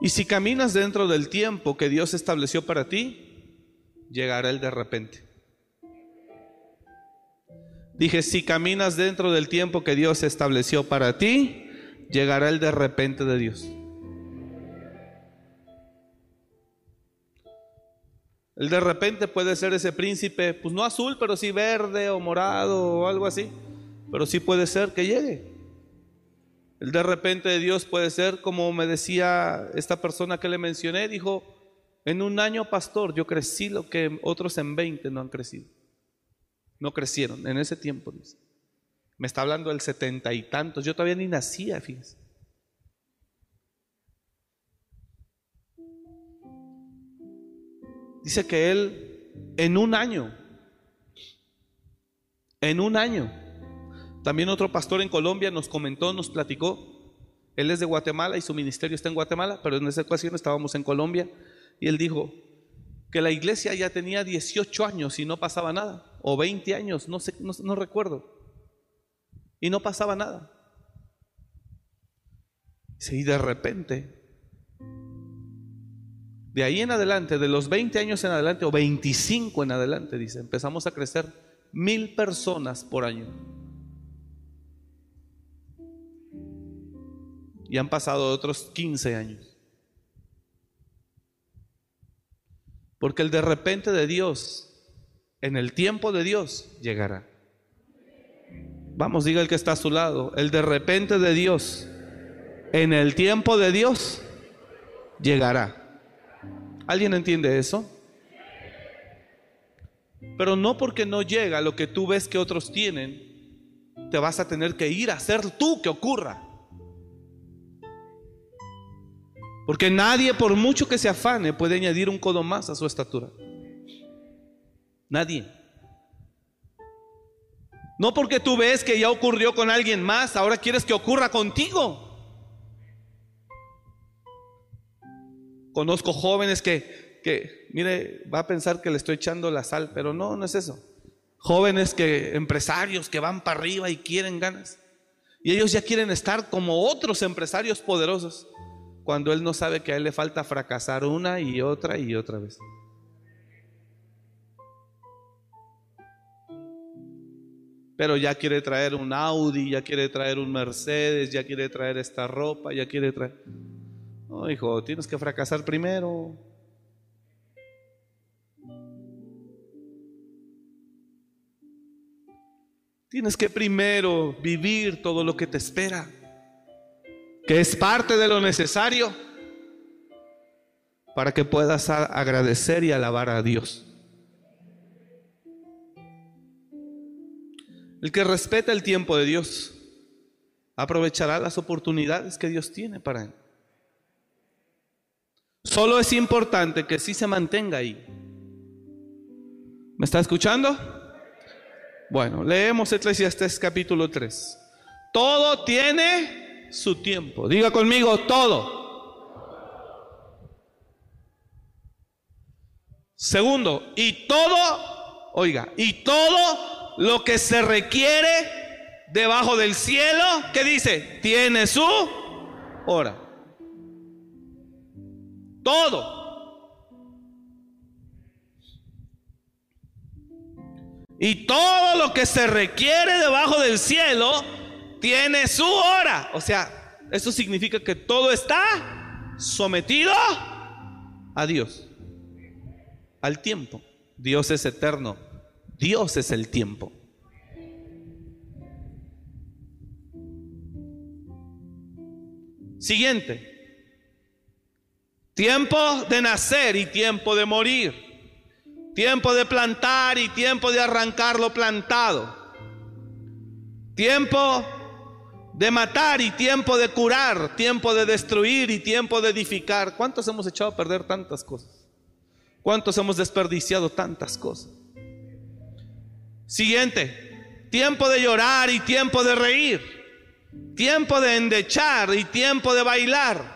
Y si caminas dentro del tiempo que Dios estableció para ti, llegará el de repente. Dije, si caminas dentro del tiempo que Dios estableció para ti, llegará el de repente de Dios. El de repente puede ser ese príncipe, pues no azul, pero sí verde o morado o algo así. Pero sí puede ser que llegue. El de repente de Dios puede ser, como me decía esta persona que le mencioné, dijo, en un año pastor yo crecí lo que otros en 20 no han crecido. No crecieron en ese tiempo. Me está hablando del setenta y tantos. Yo todavía ni nacía, fíjense. Dice que él en un año, en un año, también otro pastor en Colombia nos comentó, nos platicó, él es de Guatemala y su ministerio está en Guatemala, pero en esa ocasión estábamos en Colombia y él dijo que la iglesia ya tenía 18 años y no pasaba nada, o 20 años, no sé, no, no recuerdo, y no pasaba nada. Y de repente de ahí en adelante, de los 20 años en adelante, o 25 en adelante, dice, empezamos a crecer mil personas por año. Y han pasado otros 15 años. Porque el de repente de Dios, en el tiempo de Dios, llegará. Vamos, diga el que está a su lado, el de repente de Dios, en el tiempo de Dios, llegará. ¿Alguien entiende eso? Pero no porque no llega lo que tú ves que otros tienen, te vas a tener que ir a hacer tú que ocurra. Porque nadie, por mucho que se afane, puede añadir un codo más a su estatura. Nadie. No porque tú ves que ya ocurrió con alguien más, ahora quieres que ocurra contigo. Conozco jóvenes que, que, mire, va a pensar que le estoy echando la sal, pero no, no es eso. Jóvenes que, empresarios que van para arriba y quieren ganas. Y ellos ya quieren estar como otros empresarios poderosos, cuando él no sabe que a él le falta fracasar una y otra y otra vez. Pero ya quiere traer un Audi, ya quiere traer un Mercedes, ya quiere traer esta ropa, ya quiere traer... No, hijo, tienes que fracasar primero. Tienes que primero vivir todo lo que te espera. que es parte de lo necesario para que puedas agradecer y alabar a Dios. El que respeta el tiempo de Dios aprovechará las oportunidades que Dios tiene para él. Solo es importante que sí se mantenga ahí. ¿Me está escuchando? Bueno, leemos Eclesiastes capítulo 3. Todo tiene su tiempo. Diga conmigo, todo. Segundo, y todo, oiga, y todo lo que se requiere debajo del cielo, ¿qué dice? Tiene su hora. Todo. Y todo lo que se requiere debajo del cielo tiene su hora. O sea, eso significa que todo está sometido a Dios, al tiempo. Dios es eterno. Dios es el tiempo. Siguiente. Tiempo de nacer y tiempo de morir. Tiempo de plantar y tiempo de arrancar lo plantado. Tiempo de matar y tiempo de curar. Tiempo de destruir y tiempo de edificar. ¿Cuántos hemos echado a perder tantas cosas? ¿Cuántos hemos desperdiciado tantas cosas? Siguiente. Tiempo de llorar y tiempo de reír. Tiempo de endechar y tiempo de bailar.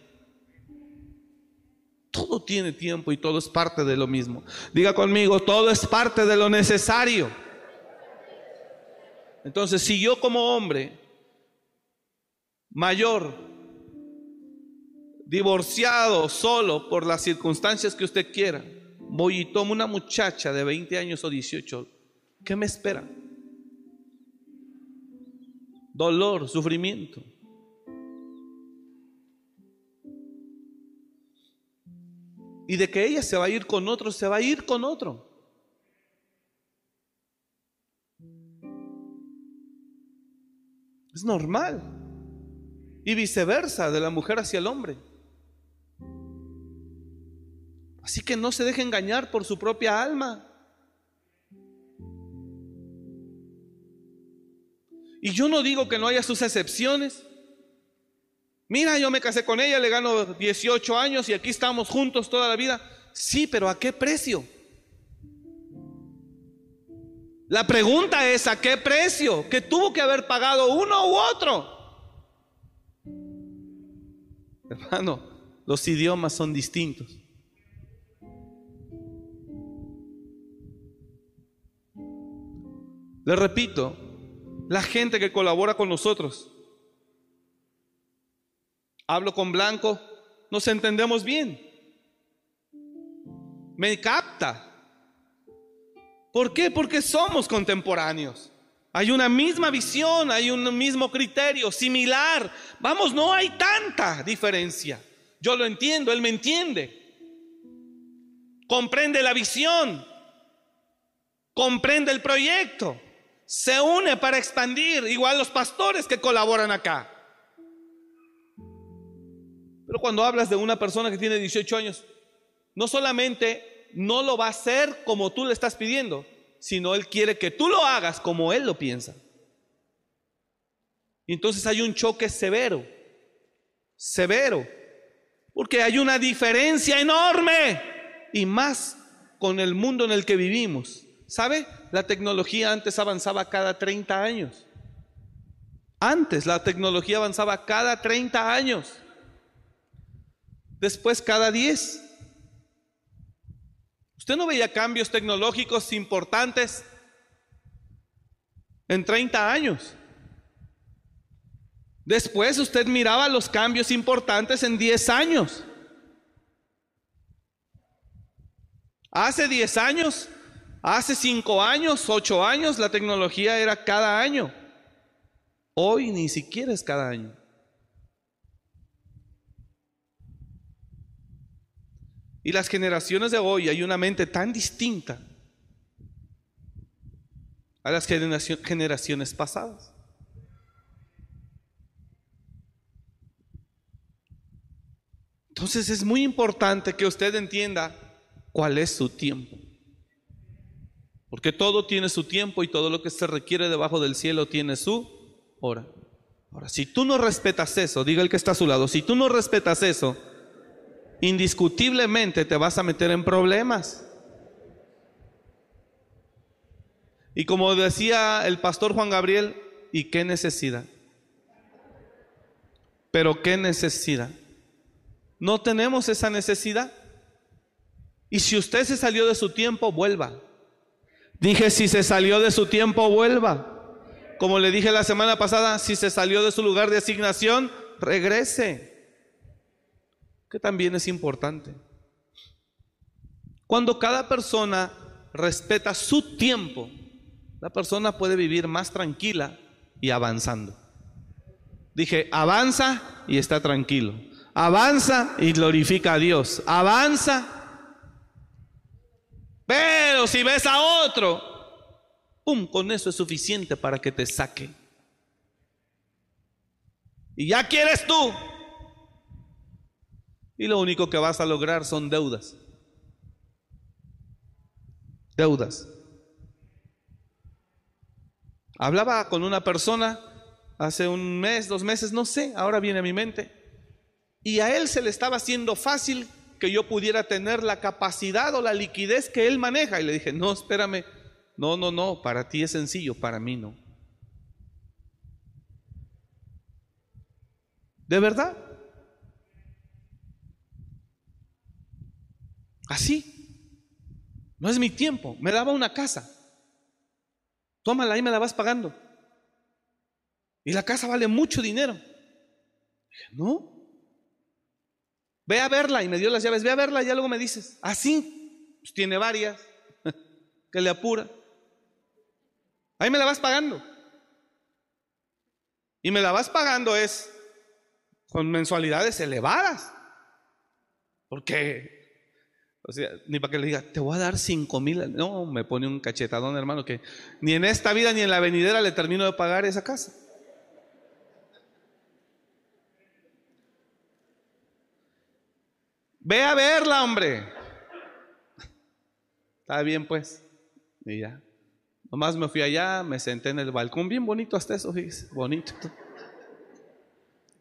Todo tiene tiempo y todo es parte de lo mismo. Diga conmigo, todo es parte de lo necesario. Entonces, si yo como hombre mayor, divorciado, solo, por las circunstancias que usted quiera, voy y tomo una muchacha de 20 años o 18, ¿qué me espera? Dolor, sufrimiento. Y de que ella se va a ir con otro, se va a ir con otro. Es normal. Y viceversa, de la mujer hacia el hombre. Así que no se deje engañar por su propia alma. Y yo no digo que no haya sus excepciones. Mira, yo me casé con ella, le gano 18 años y aquí estamos juntos toda la vida. Sí, pero ¿a qué precio? La pregunta es, ¿a qué precio? Que tuvo que haber pagado uno u otro. Hermano, los idiomas son distintos. Le repito, la gente que colabora con nosotros hablo con Blanco, nos entendemos bien. Me capta. ¿Por qué? Porque somos contemporáneos. Hay una misma visión, hay un mismo criterio, similar. Vamos, no hay tanta diferencia. Yo lo entiendo, él me entiende. Comprende la visión, comprende el proyecto, se une para expandir, igual los pastores que colaboran acá. Pero cuando hablas de una persona que tiene 18 años, no solamente no lo va a hacer como tú le estás pidiendo, sino Él quiere que tú lo hagas como Él lo piensa. Y entonces hay un choque severo, severo, porque hay una diferencia enorme y más con el mundo en el que vivimos. ¿Sabe? La tecnología antes avanzaba cada 30 años. Antes la tecnología avanzaba cada 30 años después cada 10. ¿Usted no veía cambios tecnológicos importantes en 30 años? Después usted miraba los cambios importantes en 10 años. Hace 10 años, hace 5 años, 8 años, la tecnología era cada año. Hoy ni siquiera es cada año. Y las generaciones de hoy hay una mente tan distinta a las generaciones pasadas. Entonces es muy importante que usted entienda cuál es su tiempo. Porque todo tiene su tiempo y todo lo que se requiere debajo del cielo tiene su hora. Ahora, si tú no respetas eso, diga el que está a su lado, si tú no respetas eso, indiscutiblemente te vas a meter en problemas. Y como decía el pastor Juan Gabriel, ¿y qué necesidad? Pero ¿qué necesidad? No tenemos esa necesidad. Y si usted se salió de su tiempo, vuelva. Dije, si se salió de su tiempo, vuelva. Como le dije la semana pasada, si se salió de su lugar de asignación, regrese. Que también es importante. Cuando cada persona respeta su tiempo, la persona puede vivir más tranquila y avanzando. Dije, avanza y está tranquilo. Avanza y glorifica a Dios. Avanza. Pero si ves a otro, ¡pum! Con eso es suficiente para que te saque. Y ya quieres tú. Y lo único que vas a lograr son deudas. Deudas. Hablaba con una persona hace un mes, dos meses, no sé, ahora viene a mi mente. Y a él se le estaba haciendo fácil que yo pudiera tener la capacidad o la liquidez que él maneja. Y le dije, no, espérame, no, no, no, para ti es sencillo, para mí no. ¿De verdad? Así. No es mi tiempo. Me daba una casa. Tómala y me la vas pagando. Y la casa vale mucho dinero. Dije, no. Ve a verla y me dio las llaves. Ve a verla y luego me dices. Así. Pues tiene varias. que le apura. Ahí me la vas pagando. Y me la vas pagando es con mensualidades elevadas. Porque ni para que le diga, te voy a dar cinco mil. No, me pone un cachetadón, hermano, que ni en esta vida ni en la venidera le termino de pagar esa casa. Ve a verla, hombre. Está bien, pues. Y ya. Nomás me fui allá, me senté en el balcón, bien bonito hasta eso, fíjese, bonito.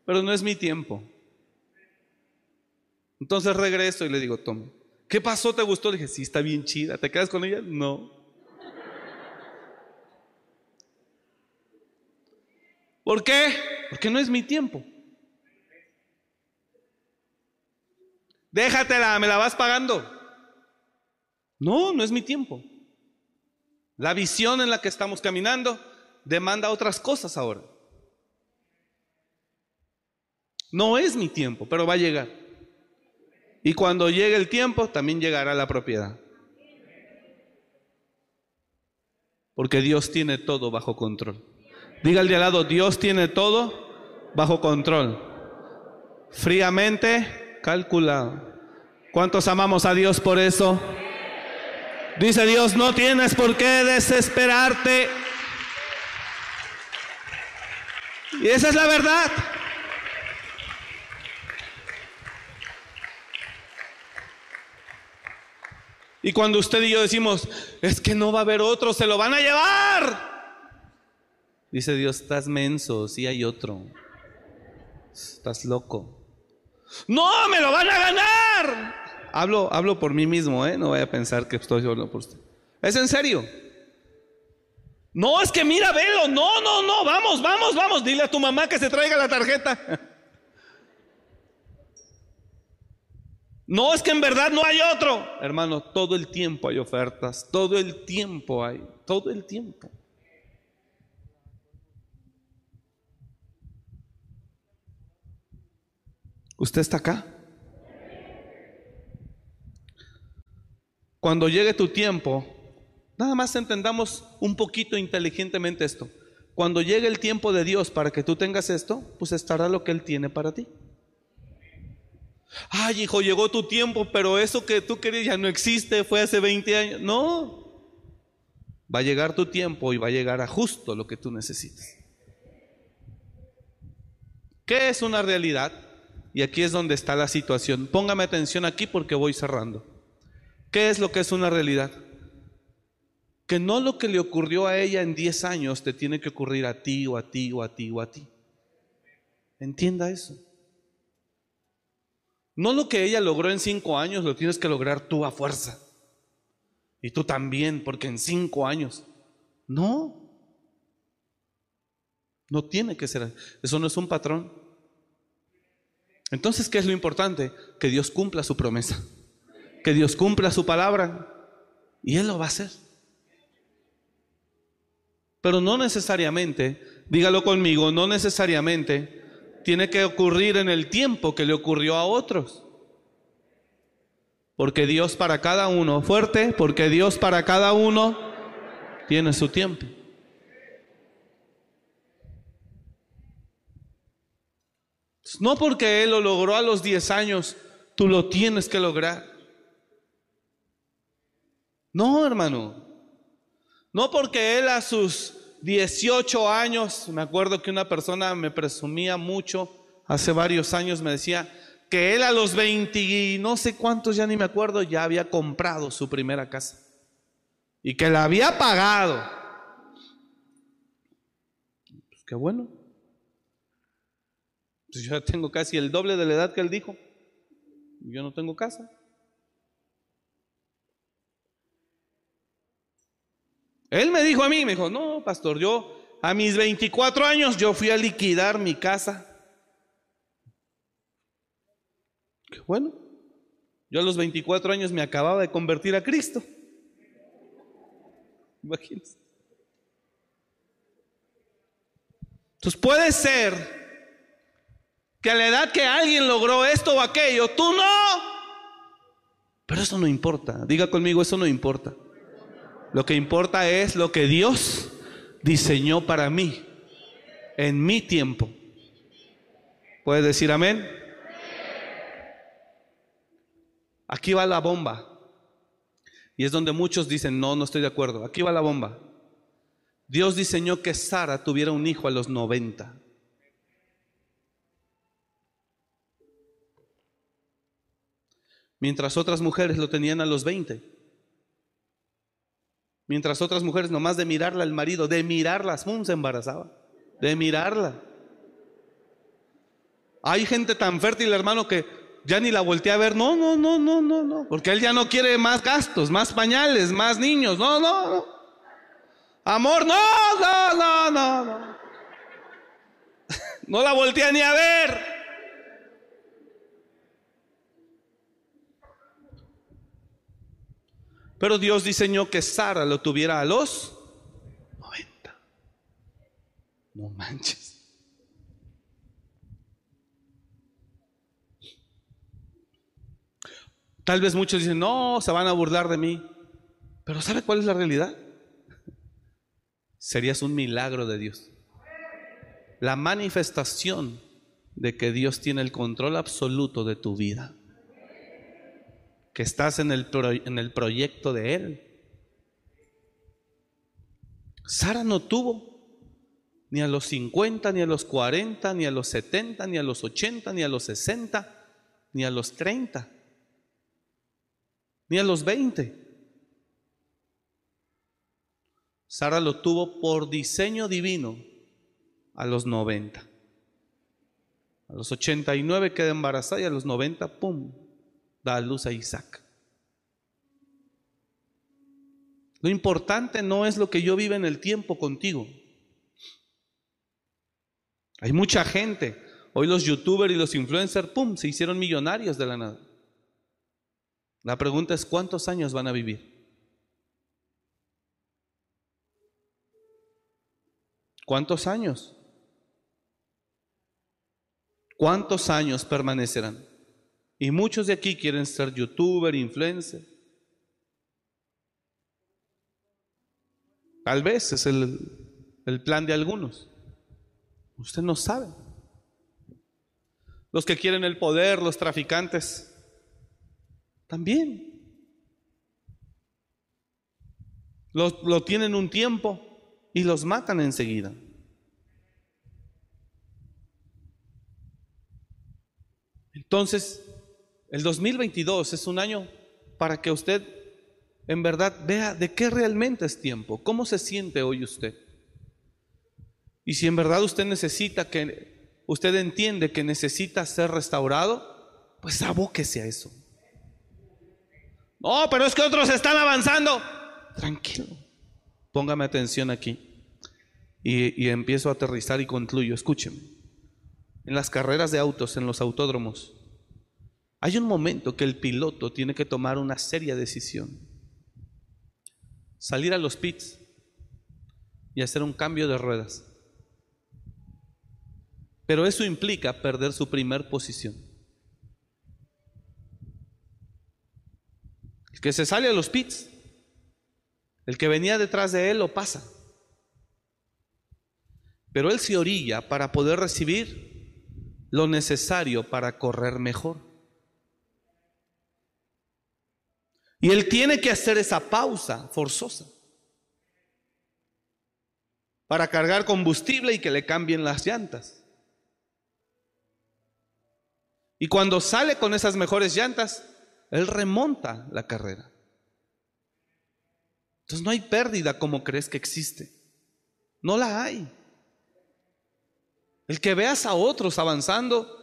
Pero no es mi tiempo. Entonces regreso y le digo, toma ¿Qué pasó? ¿Te gustó? Le dije, sí, está bien chida. ¿Te quedas con ella? No. ¿Por qué? Porque no es mi tiempo. Déjatela, me la vas pagando. No, no es mi tiempo. La visión en la que estamos caminando demanda otras cosas ahora. No es mi tiempo, pero va a llegar. Y cuando llegue el tiempo, también llegará la propiedad. Porque Dios tiene todo bajo control. Diga al de al lado, Dios tiene todo bajo control. Fríamente calculado. ¿Cuántos amamos a Dios por eso? Dice Dios, no tienes por qué desesperarte. Y esa es la verdad. Y cuando usted y yo decimos, es que no va a haber otro, se lo van a llevar. Dice Dios, estás menso, sí hay otro. Estás loco. No, me lo van a ganar. Hablo, hablo por mí mismo, ¿eh? no vaya a pensar que estoy hablando por usted. Es en serio. No, es que mira, velo. No, no, no, vamos, vamos, vamos. Dile a tu mamá que se traiga la tarjeta. No es que en verdad no hay otro. Hermano, todo el tiempo hay ofertas, todo el tiempo hay, todo el tiempo. ¿Usted está acá? cuando llegue tu tiempo, nada más entendamos un poquito inteligentemente esto. Cuando llegue el tiempo de Dios para que tú tengas esto, pues estará lo que Él tiene para ti. Ay, hijo, llegó tu tiempo, pero eso que tú querías ya no existe, fue hace 20 años. No, va a llegar tu tiempo y va a llegar a justo lo que tú necesites. ¿Qué es una realidad? Y aquí es donde está la situación. Póngame atención aquí porque voy cerrando. ¿Qué es lo que es una realidad? Que no lo que le ocurrió a ella en 10 años te tiene que ocurrir a ti o a ti o a ti o a ti. Entienda eso. No lo que ella logró en 5 años lo tienes que lograr tú a fuerza. Y tú también, porque en 5 años. No. No tiene que ser. Eso no es un patrón. Entonces, ¿qué es lo importante? Que Dios cumpla su promesa. Que Dios cumpla su palabra. Y Él lo va a hacer. Pero no necesariamente, dígalo conmigo, no necesariamente tiene que ocurrir en el tiempo que le ocurrió a otros. Porque Dios para cada uno, fuerte, porque Dios para cada uno tiene su tiempo. No porque Él lo logró a los 10 años, tú lo tienes que lograr. No, hermano. No porque Él a sus 18 años, me acuerdo que una persona me presumía mucho, hace varios años me decía que Él a los 20 no sé cuántos, ya ni me acuerdo, ya había comprado su primera casa. Y que la había pagado. Pues qué bueno. Pues yo tengo casi el doble de la edad que él dijo. Yo no tengo casa. Él me dijo a mí, me dijo, no, pastor, yo a mis 24 años yo fui a liquidar mi casa. Bueno. Yo a los 24 años me acababa de convertir a Cristo. Imagínense. Entonces puede ser que a la edad que alguien logró esto o aquello, tú no. Pero eso no importa. Diga conmigo, eso no importa. Lo que importa es lo que Dios diseñó para mí, en mi tiempo. ¿Puedes decir amén? Aquí va la bomba. Y es donde muchos dicen, no, no estoy de acuerdo. Aquí va la bomba. Dios diseñó que Sara tuviera un hijo a los 90. Mientras otras mujeres lo tenían a los 20. Mientras otras mujeres nomás de mirarla al marido, de mirarla, ¡pum! se embarazaba. De mirarla. Hay gente tan fértil, hermano, que ya ni la voltea a ver. No, no, no, no, no, no. Porque él ya no quiere más gastos, más pañales, más niños. No, no, no. Amor, no, no, no, no, no. No la voltea ni a ver. Pero Dios diseñó que Sara lo tuviera a los 90. No manches. Tal vez muchos dicen, no, se van a burlar de mí. Pero ¿sabe cuál es la realidad? Serías un milagro de Dios. La manifestación de que Dios tiene el control absoluto de tu vida que estás en el, en el proyecto de Él. Sara no tuvo ni a los 50, ni a los 40, ni a los 70, ni a los 80, ni a los 60, ni a los 30, ni a los 20. Sara lo tuvo por diseño divino a los 90. A los 89 queda embarazada y a los 90, ¡pum!, da a luz a Isaac. Lo importante no es lo que yo vive en el tiempo contigo. Hay mucha gente. Hoy los youtubers y los influencers, ¡pum!, se hicieron millonarios de la nada. La pregunta es, ¿cuántos años van a vivir? ¿Cuántos años? ¿Cuántos años permanecerán? Y muchos de aquí quieren ser youtuber, influencer. Tal vez es el, el plan de algunos. Usted no sabe. Los que quieren el poder, los traficantes, también. Lo, lo tienen un tiempo y los matan enseguida. Entonces, el 2022 es un año para que usted en verdad vea de qué realmente es tiempo, cómo se siente hoy usted. Y si en verdad usted necesita que, usted entiende que necesita ser restaurado, pues abóquese a eso. No, pero es que otros están avanzando. Tranquilo, póngame atención aquí. Y, y empiezo a aterrizar y concluyo. Escúcheme. En las carreras de autos, en los autódromos, hay un momento que el piloto tiene que tomar una seria decisión. Salir a los pits y hacer un cambio de ruedas. Pero eso implica perder su primer posición. El que se sale a los pits, el que venía detrás de él lo pasa. Pero él se orilla para poder recibir lo necesario para correr mejor. Y él tiene que hacer esa pausa forzosa para cargar combustible y que le cambien las llantas. Y cuando sale con esas mejores llantas, él remonta la carrera. Entonces no hay pérdida como crees que existe. No la hay. El que veas a otros avanzando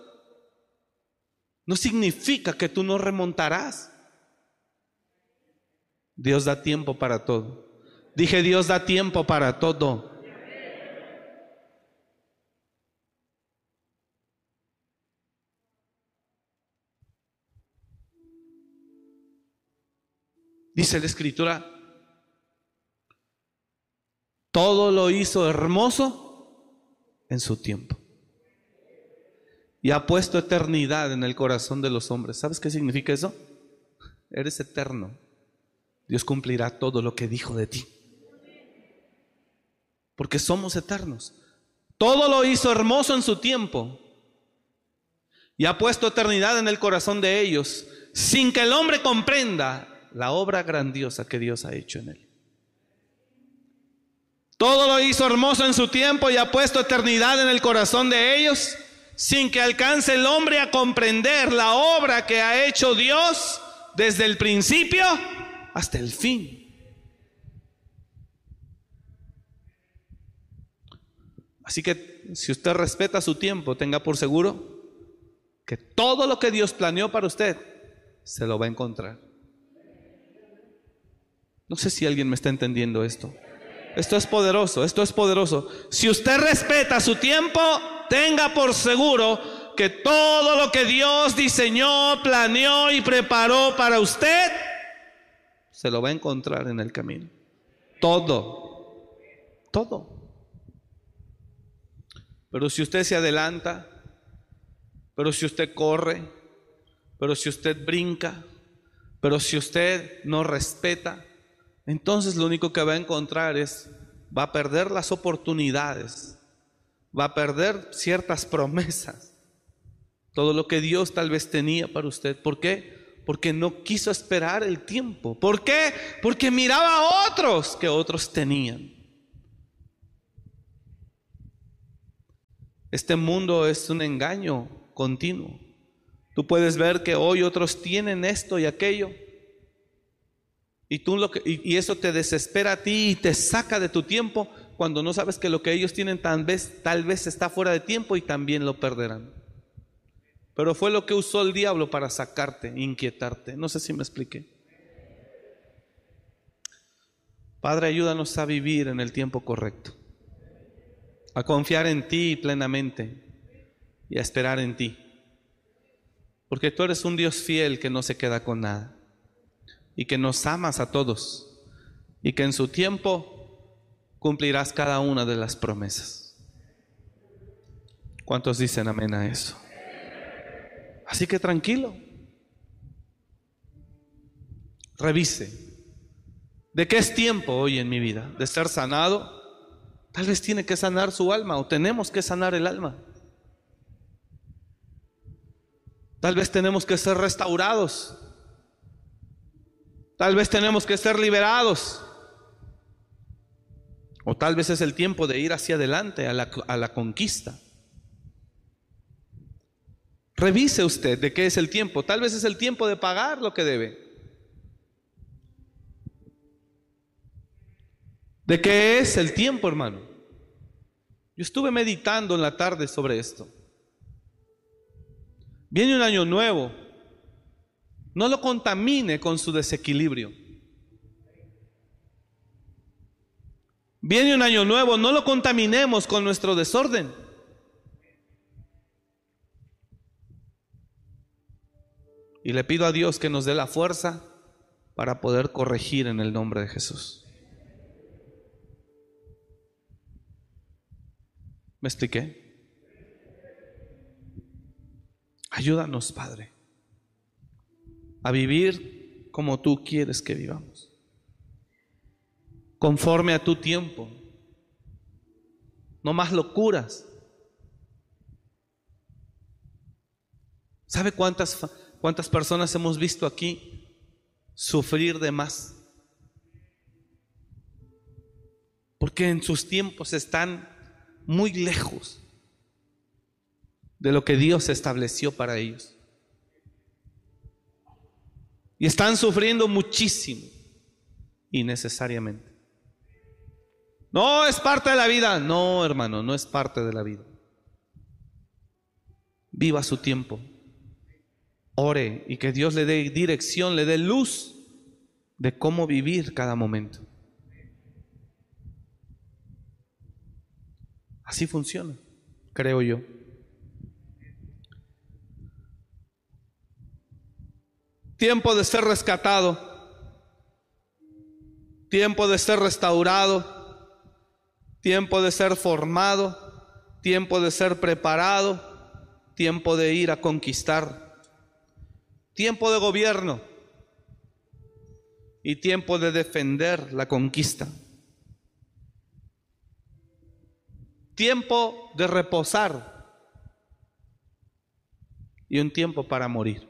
no significa que tú no remontarás. Dios da tiempo para todo. Dije, Dios da tiempo para todo. Dice la escritura, todo lo hizo hermoso en su tiempo. Y ha puesto eternidad en el corazón de los hombres. ¿Sabes qué significa eso? Eres eterno. Dios cumplirá todo lo que dijo de ti. Porque somos eternos. Todo lo hizo hermoso en su tiempo. Y ha puesto eternidad en el corazón de ellos, sin que el hombre comprenda la obra grandiosa que Dios ha hecho en él. Todo lo hizo hermoso en su tiempo y ha puesto eternidad en el corazón de ellos, sin que alcance el hombre a comprender la obra que ha hecho Dios desde el principio hasta el fin. Así que si usted respeta su tiempo, tenga por seguro que todo lo que Dios planeó para usted se lo va a encontrar. No sé si alguien me está entendiendo esto. Esto es poderoso, esto es poderoso. Si usted respeta su tiempo, tenga por seguro que todo lo que Dios diseñó, planeó y preparó para usted, se lo va a encontrar en el camino. Todo, todo. Pero si usted se adelanta, pero si usted corre, pero si usted brinca, pero si usted no respeta, entonces lo único que va a encontrar es, va a perder las oportunidades, va a perder ciertas promesas, todo lo que Dios tal vez tenía para usted. ¿Por qué? Porque no quiso esperar el tiempo. ¿Por qué? Porque miraba a otros que otros tenían. Este mundo es un engaño continuo. Tú puedes ver que hoy otros tienen esto y aquello. Y, tú lo que, eso te desespera a ti y te saca de tu tiempo cuando no sabes que lo que ellos tienen tal vez, tal vez está fuera de tiempo y también lo perderán. Pero fue lo que usó el diablo para sacarte, inquietarte. No sé si me expliqué. Padre, ayúdanos a vivir en el tiempo correcto, a confiar en ti plenamente y a esperar en ti. Porque tú eres un Dios fiel que no se queda con nada y que nos amas a todos y que en su tiempo cumplirás cada una de las promesas. ¿Cuántos dicen amén a eso? Así que tranquilo. Revise. ¿De qué es tiempo hoy en mi vida? ¿De ser sanado? Tal vez tiene que sanar su alma o tenemos que sanar el alma. Tal vez tenemos que ser restaurados. Tal vez tenemos que ser liberados. O tal vez es el tiempo de ir hacia adelante a la, a la conquista. Revise usted de qué es el tiempo. Tal vez es el tiempo de pagar lo que debe. ¿De qué es el tiempo, hermano? Yo estuve meditando en la tarde sobre esto. Viene un año nuevo. No lo contamine con su desequilibrio. Viene un año nuevo, no lo contaminemos con nuestro desorden. Y le pido a Dios que nos dé la fuerza para poder corregir en el nombre de Jesús. ¿Me expliqué? Ayúdanos, Padre, a vivir como tú quieres que vivamos, conforme a tu tiempo, no más locuras. ¿Sabe cuántas, cuántas personas hemos visto aquí sufrir de más? Porque en sus tiempos están muy lejos de lo que Dios estableció para ellos. Y están sufriendo muchísimo, innecesariamente. No es parte de la vida. No, hermano, no es parte de la vida. Viva su tiempo. Ore y que Dios le dé dirección, le dé luz de cómo vivir cada momento. Así funciona, creo yo. Tiempo de ser rescatado. Tiempo de ser restaurado. Tiempo de ser formado. Tiempo de ser preparado. Tiempo de ir a conquistar. Tiempo de gobierno. Y tiempo de defender la conquista. Tiempo de reposar. Y un tiempo para morir.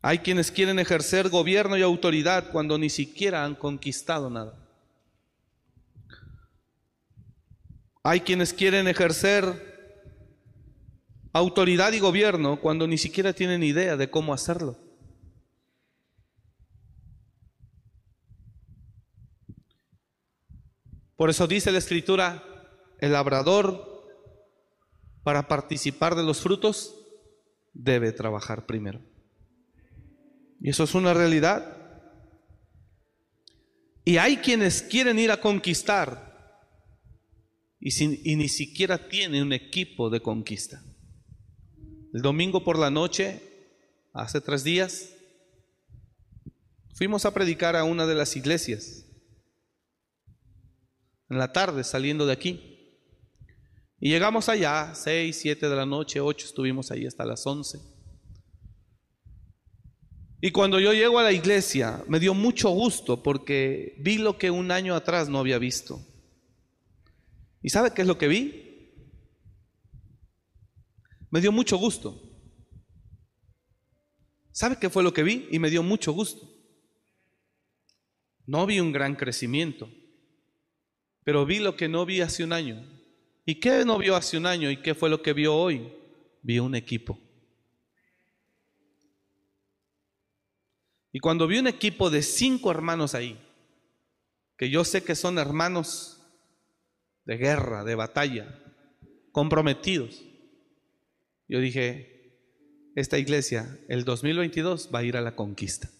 Hay quienes quieren ejercer gobierno y autoridad cuando ni siquiera han conquistado nada. Hay quienes quieren ejercer autoridad y gobierno cuando ni siquiera tienen idea de cómo hacerlo. Por eso dice la escritura, el labrador para participar de los frutos debe trabajar primero. Y eso es una realidad. Y hay quienes quieren ir a conquistar y, ni siquiera tienen un equipo de conquista. El domingo por la noche, hace tres días, fuimos a predicar a una de las iglesias. En la tarde, saliendo de aquí. Y llegamos allá, seis, siete de la noche, ocho, estuvimos ahí hasta las once. Y cuando yo llego a la iglesia, me dio mucho gusto porque vi lo que un año atrás no había visto. ¿Y sabe qué es lo que vi? Me dio mucho gusto. ¿Sabe qué fue lo que vi? Y me dio mucho gusto. No vi un gran crecimiento, pero vi lo que no vi hace un año. ¿Y qué no vio hace un año y qué fue lo que vio hoy? Vi un equipo. Y cuando vi un equipo de cinco hermanos ahí, que yo sé que son hermanos de guerra, de batalla, comprometidos, yo dije, esta iglesia el 2022 va a ir a la conquista.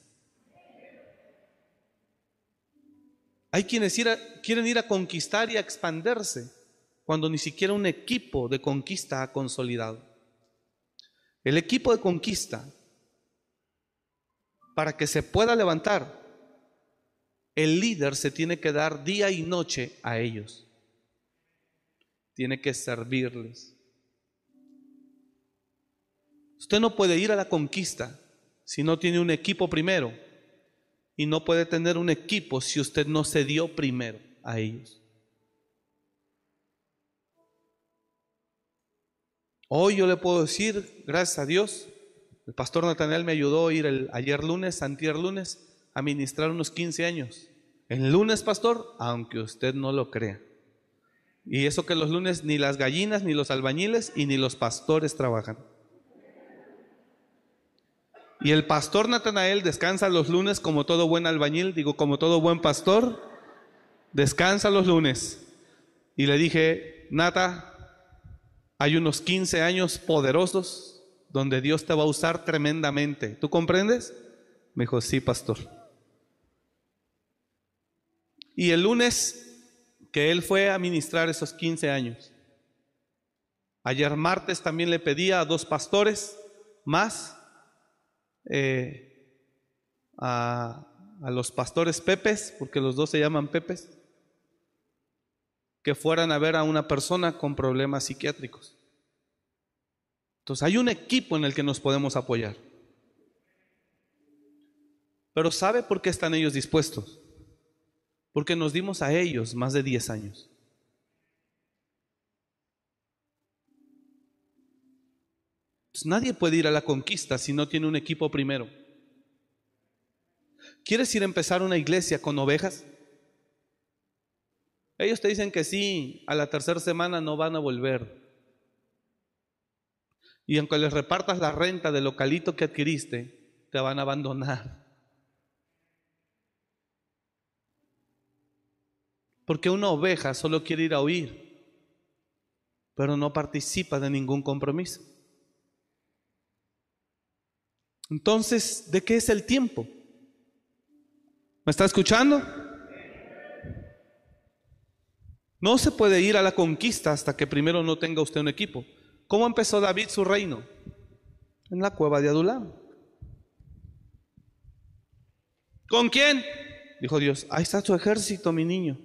Hay quienes quieren ir a conquistar y a expandirse cuando ni siquiera un equipo de conquista ha consolidado. El equipo de conquista para que se pueda levantar, el líder se tiene que dar día y noche a ellos. Tiene que servirles. Usted no puede ir a la conquista si no tiene un equipo primero y no puede tener un equipo si usted no se dio primero a ellos. Hoy yo le puedo decir, gracias a Dios, el pastor Nathaniel me ayudó a ir el, ayer lunes, antier lunes, a ministrar unos 15 años. El lunes, pastor, aunque usted no lo crea. Y eso que los lunes ni las gallinas, ni los albañiles y ni los pastores trabajan. Y el pastor Natanael descansa los lunes como todo buen albañil, digo, como todo buen pastor, descansa los lunes. Y le dije, Nata, hay unos 15 años poderosos donde Dios te va a usar tremendamente. ¿Tú comprendes? Me dijo, sí, pastor. Y el lunes que él fue a ministrar esos 15 años, ayer martes también le pedía a dos pastores más eh, a, a los pastores Pepes, porque los dos se llaman Pepes, que fueran a ver a una persona con problemas psiquiátricos. Entonces hay un equipo en el que nos podemos apoyar. Pero ¿sabe por qué están ellos dispuestos? Porque nos dimos a ellos más de 10 años. Pues nadie puede ir a la conquista si no tiene un equipo primero. ¿Quieres ir a empezar una iglesia con ovejas? Ellos te dicen que sí, a la tercera semana no van a volver. Y aunque les repartas la renta del localito que adquiriste, te van a abandonar. Porque una oveja solo quiere ir a oír, pero no participa de ningún compromiso. Entonces, ¿de qué es el tiempo? ¿Me está escuchando? No se puede ir a la conquista hasta que primero no tenga usted un equipo. ¿Cómo empezó David su reino? En la cueva de Adulam. ¿Con quién? Dijo Dios, ahí está tu ejército, mi niño.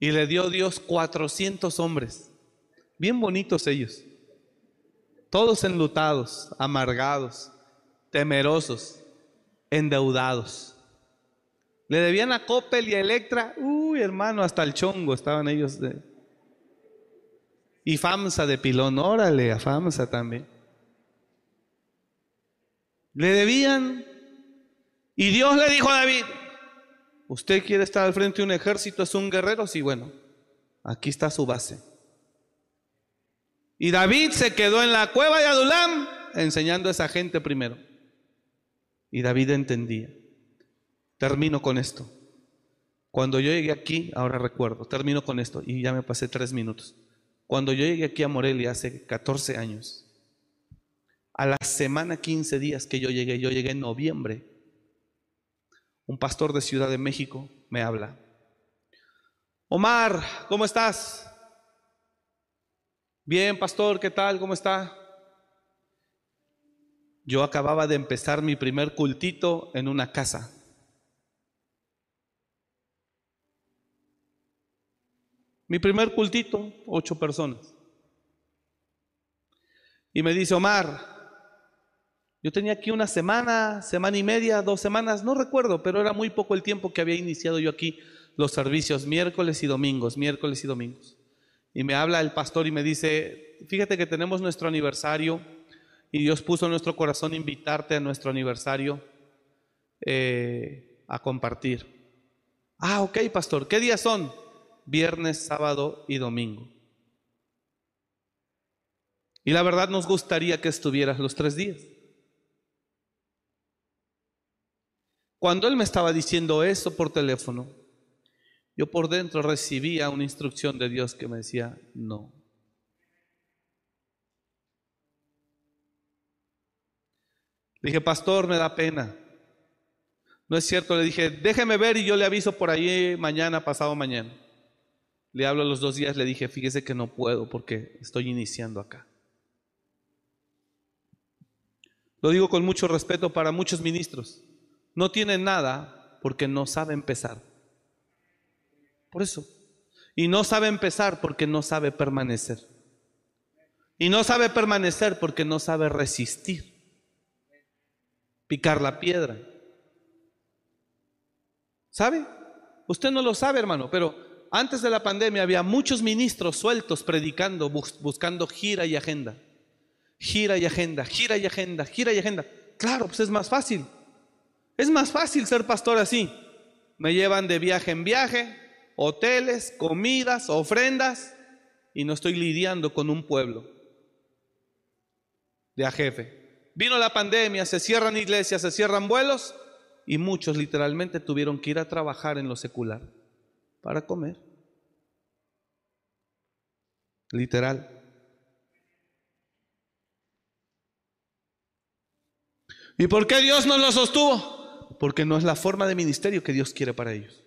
Y le dio Dios 400 hombres, bien bonitos ellos, todos enlutados, amargados, temerosos, endeudados. Le debían a Coppel y a Electra, uy hermano, hasta el chongo estaban ellos de, y FAMSA de pilón, órale, a FAMSA también. Le debían. Y Dios le dijo a David, ¿usted quiere estar al frente de un ejército? ¿Es un guerrero? Sí, bueno, aquí está su base. Y David se quedó en la cueva de Adulam enseñando a esa gente primero. Y David entendía. Termino con esto. Cuando yo llegué aquí, ahora recuerdo, termino con esto y ya me pasé tres minutos. Cuando yo llegué aquí a Morelia hace 14 años, a la semana 15 días que yo llegué, yo llegué en noviembre, un pastor de Ciudad de México me habla. Omar, ¿cómo estás? Bien, pastor, ¿qué tal? ¿Cómo está? Yo acababa de empezar mi primer cultito en una casa. Mi primer cultito, ocho personas. Y me dice, Omar, yo tenía aquí una semana, semana y media, dos semanas, no recuerdo, pero era muy poco el tiempo que había iniciado yo aquí los servicios miércoles y domingos, miércoles y domingos. Y me habla el pastor y me dice, fíjate que tenemos nuestro aniversario y Dios puso en nuestro corazón invitarte a nuestro aniversario eh, a compartir. Ah, ok, pastor, ¿qué días son? viernes, sábado y domingo. Y la verdad nos gustaría que estuvieras los tres días. Cuando él me estaba diciendo eso por teléfono, yo por dentro recibía una instrucción de Dios que me decía, no. Le dije, pastor, me da pena. No es cierto, le dije, déjeme ver y yo le aviso por ahí mañana, pasado mañana. Le hablo a los dos días, le dije, fíjese que no puedo porque estoy iniciando acá. Lo digo con mucho respeto para muchos ministros. No tienen nada porque no sabe empezar. Por eso. Y no sabe empezar porque no sabe permanecer. Y no sabe permanecer porque no sabe resistir. picar la piedra. ¿Sabe? Usted no lo sabe, hermano, pero antes de la pandemia había muchos ministros sueltos predicando, buscando gira y agenda. Gira y agenda, gira y agenda, gira y agenda. Claro, pues es más fácil. Es más fácil ser pastor así. Me llevan de viaje en viaje, hoteles, comidas, ofrendas, y no estoy lidiando con un pueblo de a jefe. Vino la pandemia, se cierran iglesias, se cierran vuelos, y muchos literalmente tuvieron que ir a trabajar en lo secular para comer. Literal. ¿Y por qué Dios no lo sostuvo? Porque no es la forma de ministerio que Dios quiere para ellos.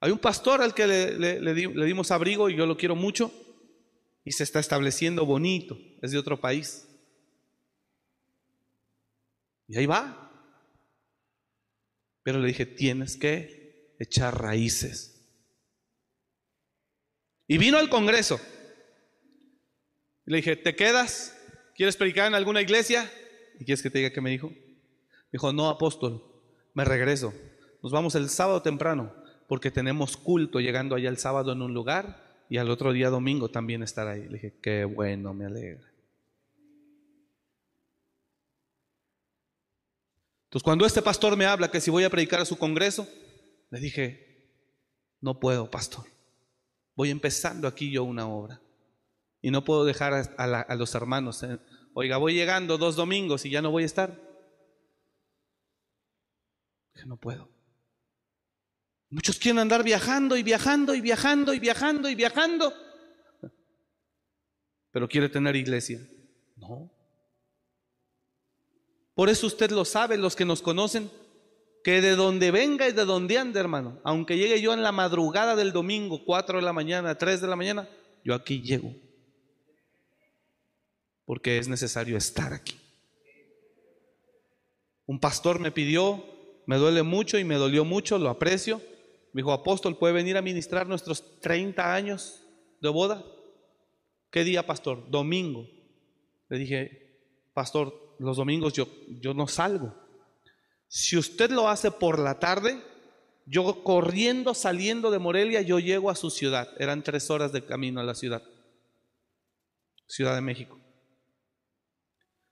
Hay un pastor al que le, dimos abrigo y yo lo quiero mucho y se está estableciendo bonito, es de otro país. Y ahí va. Pero le dije, tienes que echar raíces. Y vino al Congreso. Le dije, ¿te quedas? ¿Quieres predicar en alguna iglesia? ¿Y quieres que te diga qué me dijo? Me dijo, no, apóstol, me regreso. Nos vamos el sábado temprano, porque tenemos culto llegando allá el sábado en un lugar y al otro día domingo también estar ahí. Le dije, qué bueno, me alegra. Entonces, cuando este pastor me habla que si voy a predicar a su congreso, le dije, no puedo, pastor. Voy empezando aquí yo una obra. Y no puedo dejar a, los hermanos Oiga, voy llegando dos domingos y ya no voy a estar. Que no puedo. Muchos quieren andar viajando y viajando y viajando y viajando y viajando. Pero quiere tener iglesia. No. Por eso usted lo sabe, los que nos conocen, que de donde venga y de donde ande, hermano, aunque llegue yo en la madrugada del domingo, 4 de la mañana, 3 de la mañana, yo aquí llego porque es necesario estar aquí. Un pastor me pidió, me duele mucho y me dolió mucho, lo aprecio. Me dijo, apóstol, ¿puede venir a ministrar nuestros 30 años de boda? ¿Qué día, pastor? Domingo. Le dije, pastor, los domingos yo, yo no salgo. Si usted lo hace por la tarde, yo corriendo, saliendo de Morelia, yo llego a su ciudad. Eran tres horas de camino a la ciudad. Ciudad de México.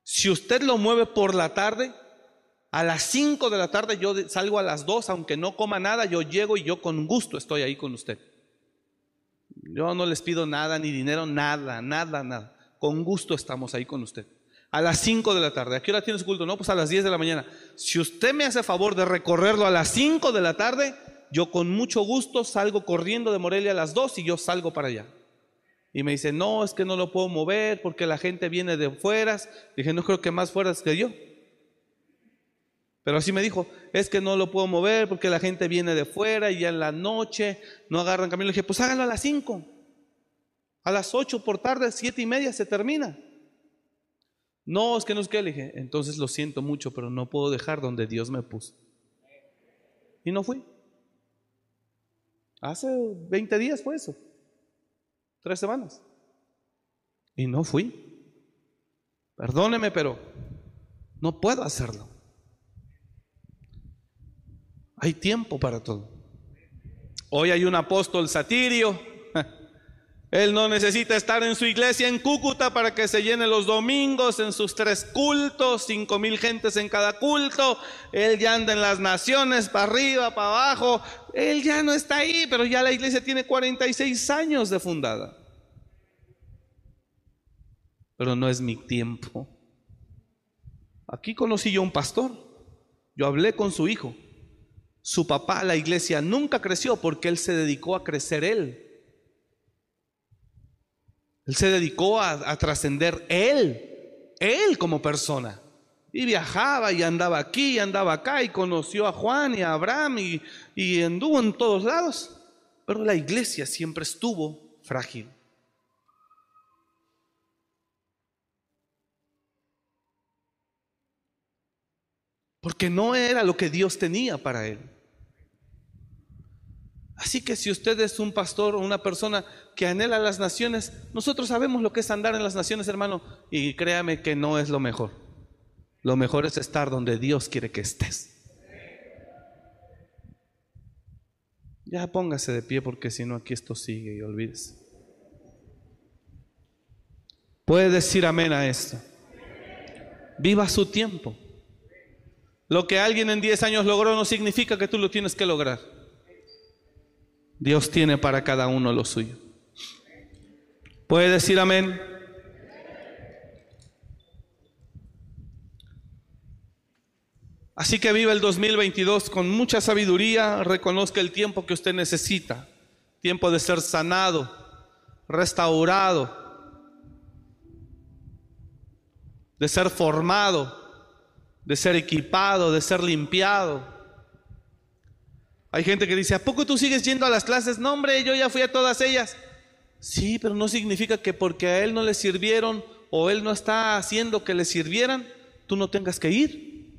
Si usted lo mueve por la tarde, a las 5 de la tarde yo salgo a las 2, aunque no coma nada, yo llego y yo con gusto estoy ahí con usted. Yo no les pido nada, ni dinero, nada, nada, nada. Con gusto estamos ahí con usted. A las 5 de la tarde. ¿A qué hora tiene su culto? No, pues a las 10 de la mañana. Si usted me hace favor de recorrerlo a las 5 de la tarde, yo con mucho gusto salgo corriendo de Morelia a las 2 y yo salgo para allá. Y me dice, no, es que no lo puedo mover porque la gente viene de fueras. Dije, no creo que más fueras que yo. Pero así me dijo, es que no lo puedo mover porque la gente viene de fuera y ya en la noche no agarran camino. Le dije, pues hágalo a las 5. A las 8 por tarde, siete y media se termina. No, es que no es que le dije, entonces lo siento mucho, pero no puedo dejar donde Dios me puso. Y no fui. Hace 20 días fue eso. Tres semanas. Y no fui. Perdóneme, pero no puedo hacerlo. Hay tiempo para todo. Hoy hay un apóstol satirio. Él no necesita estar en su iglesia en Cúcuta para que se llene los domingos en sus tres cultos, cinco mil gentes en cada culto. Él ya anda en las naciones, para arriba, para abajo. Él ya no está ahí, pero ya la iglesia tiene 46 años de fundada. Pero no es mi tiempo. Aquí conocí yo un pastor. Yo hablé con su hijo. Su papá, la iglesia, nunca creció porque él se dedicó a crecer él. Él se dedicó a, trascender él, él como persona. Y viajaba y andaba aquí y andaba acá y conoció a Juan y a Abraham y, y anduvo en todos lados. Pero la iglesia siempre estuvo frágil. Porque no era lo que Dios tenía para él. Así que si usted es un pastor o una persona que anhela las naciones, nosotros sabemos lo que es andar en las naciones, hermano, y créame que no es lo mejor. Lo mejor es estar donde Dios quiere que estés. Ya póngase de pie porque si no aquí esto sigue y olvídese. Puede decir amén a esto. Viva su tiempo. Lo que alguien en 10 años logró no significa que tú lo tienes que lograr. Dios tiene para cada uno lo suyo. ¿Puede decir amén? Así que viva el 2022 con mucha sabiduría, reconozca el tiempo que usted necesita, tiempo de ser sanado, restaurado, de ser formado, de ser equipado, de ser limpiado. Hay gente que dice, ¿a poco tú sigues yendo a las clases? No, hombre, yo ya fui a todas ellas. Sí, pero no significa que porque a él no le sirvieron o él no está haciendo que le sirvieran, tú no tengas que ir.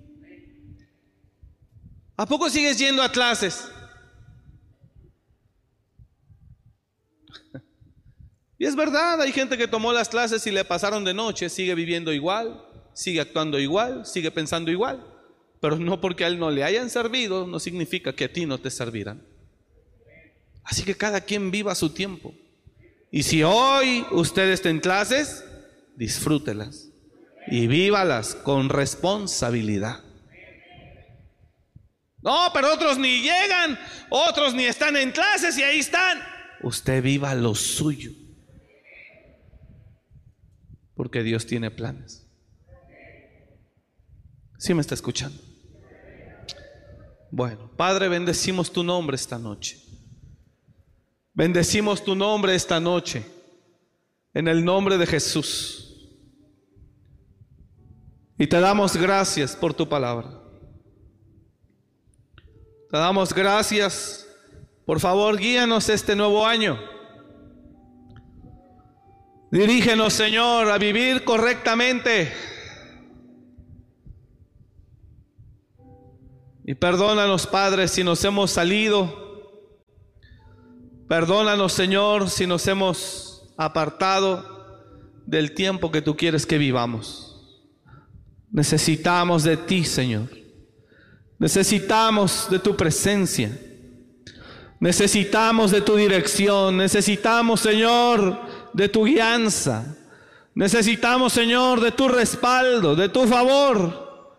¿A poco sigues yendo a clases? Y es verdad, hay gente que tomó las clases y le pasaron de noche, sigue viviendo igual, sigue actuando igual, sigue pensando igual. Pero no porque a él no le hayan servido, no significa que a ti no te servirán. Así que cada quien viva su tiempo. Y si hoy usted está en clases, disfrútelas y vívalas con responsabilidad. No, pero otros ni llegan, otros ni están en clases y ahí están. Usted viva lo suyo. Porque Dios tiene planes. ¿Sí me está escuchando? Bueno, Padre, bendecimos tu nombre esta noche. Bendecimos tu nombre esta noche. En el nombre de Jesús. Y te damos gracias por tu palabra. Te damos gracias. Por favor, guíanos este nuevo año. Dirígenos, Señor, a vivir correctamente. Y perdónanos, Padre, si nos hemos salido. Perdónanos, Señor, si nos hemos apartado del tiempo que tú quieres que vivamos. Necesitamos de ti, Señor. Necesitamos de tu presencia. Necesitamos de tu dirección. Necesitamos, Señor, de tu guianza. Necesitamos, Señor, de tu respaldo, de tu favor.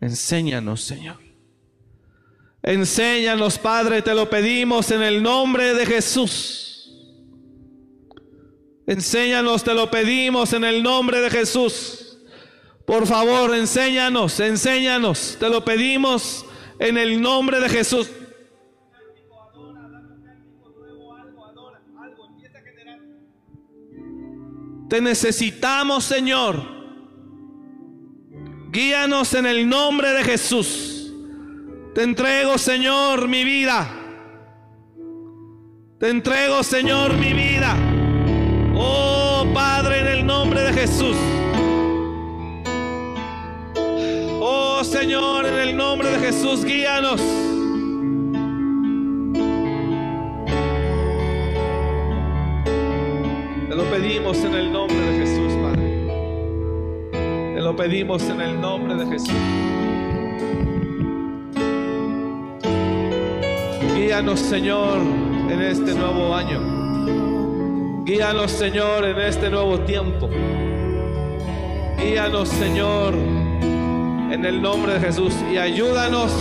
Enséñanos, Señor. Enséñanos, Padre, te lo pedimos en el nombre de Jesús. Enséñanos, te lo pedimos en el nombre de Jesús. Por favor, enséñanos, enséñanos. Te lo pedimos en el nombre de Jesús. Te necesitamos, Señor. Guíanos en el nombre de Jesús. Te entrego, Señor, mi vida. Te entrego, Señor, mi vida. Oh Padre, en el nombre de Jesús. Oh Señor, en el nombre de Jesús, guíanos. Te lo pedimos en el nombre de Jesús, Padre. Te lo pedimos en el nombre de Jesús. Guíanos, Señor, en este nuevo año. Guíanos, Señor, en este nuevo tiempo. Guíanos, Señor en el nombre de Jesús y ayúdanos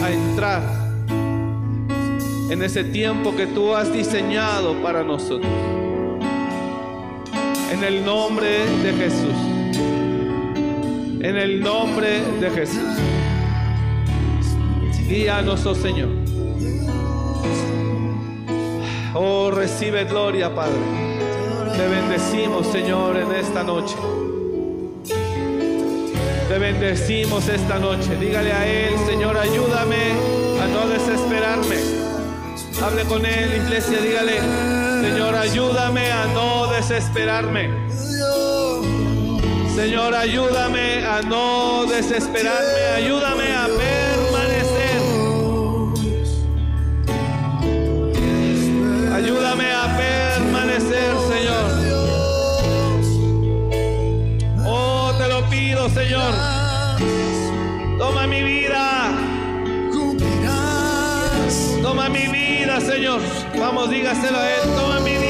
a entrar en ese tiempo que tú has diseñado para nosotros. En el nombre de Jesús. En el nombre de Jesús. Guíanos, oh Señor. Oh, recibe gloria, Padre. Te bendecimos, Señor, en esta noche. Te bendecimos esta noche. Dígale a Él, Señor, ayúdame a no desesperarme. Hable con Él, iglesia, dígale, Señor, ayúdame a no desesperarme. Señor, ayúdame a no desesperarme. Ayúdame a permanecer. Señor. Vamos, dígaselo a Él. Toma mi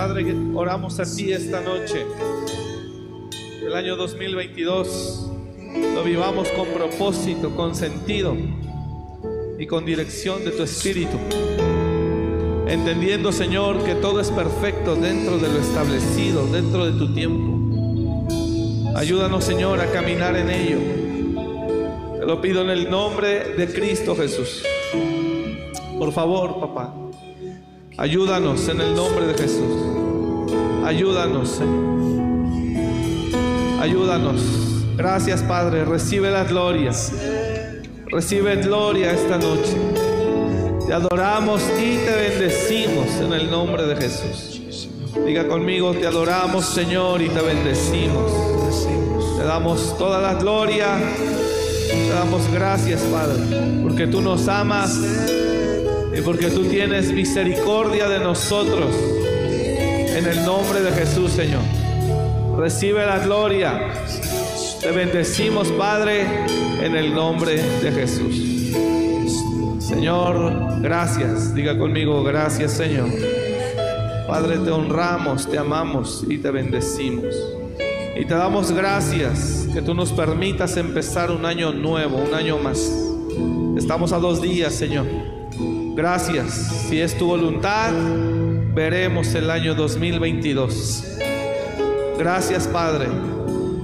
Padre, oramos a ti esta noche. El año 2022 lo vivamos con propósito, con sentido y con dirección de tu Espíritu. Entendiendo, Señor, que todo es perfecto dentro de lo establecido, dentro de tu tiempo. Ayúdanos, Señor, a caminar en ello. Te lo pido en el nombre de Cristo Jesús. Por favor, papá, ayúdanos en el nombre de Jesús. Ayúdanos, Señor. Ayúdanos. Gracias, Padre. Recibe la gloria. Recibe gloria esta noche. Te adoramos y te bendecimos en el nombre de Jesús. Diga conmigo, te adoramos, Señor, y te bendecimos. Te damos toda la gloria. Te damos gracias, Padre, porque tú nos amas y porque tú tienes misericordia de nosotros. En el nombre de Jesús, Señor. Recibe la gloria. Te bendecimos, Padre, en el nombre de Jesús. Señor, gracias. Diga conmigo, gracias, Señor. Padre, te honramos, te amamos y te bendecimos. Y te damos gracias que tú nos permitas empezar un año nuevo, un año más. Estamos a dos días, Señor. Gracias. Si es tu voluntad, veremos el año 2022. Gracias, Padre,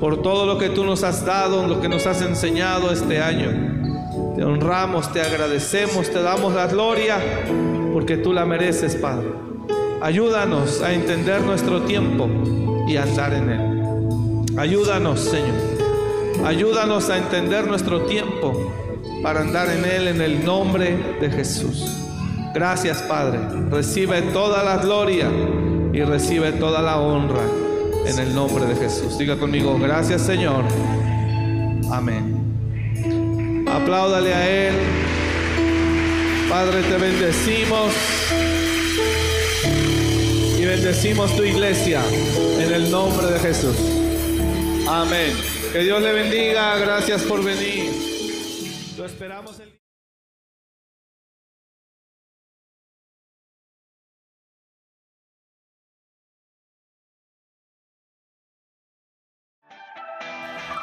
por todo lo que tú nos has dado, lo que nos has enseñado este año. Te honramos, te agradecemos, te damos la gloria, porque tú la mereces, Padre. Ayúdanos a entender nuestro tiempo y andar en él. Ayúdanos, Señor. Ayúdanos a entender nuestro tiempo para andar en él en el nombre de Jesús. Gracias, Padre. Recibe toda la gloria y recibe toda la honra en el nombre de Jesús. Diga conmigo, gracias, Señor. Amén. Apláudale a Él. Padre, te bendecimos. Y bendecimos tu iglesia en el nombre de Jesús. Amén. Que Dios le bendiga. Gracias por venir. Lo esperamos el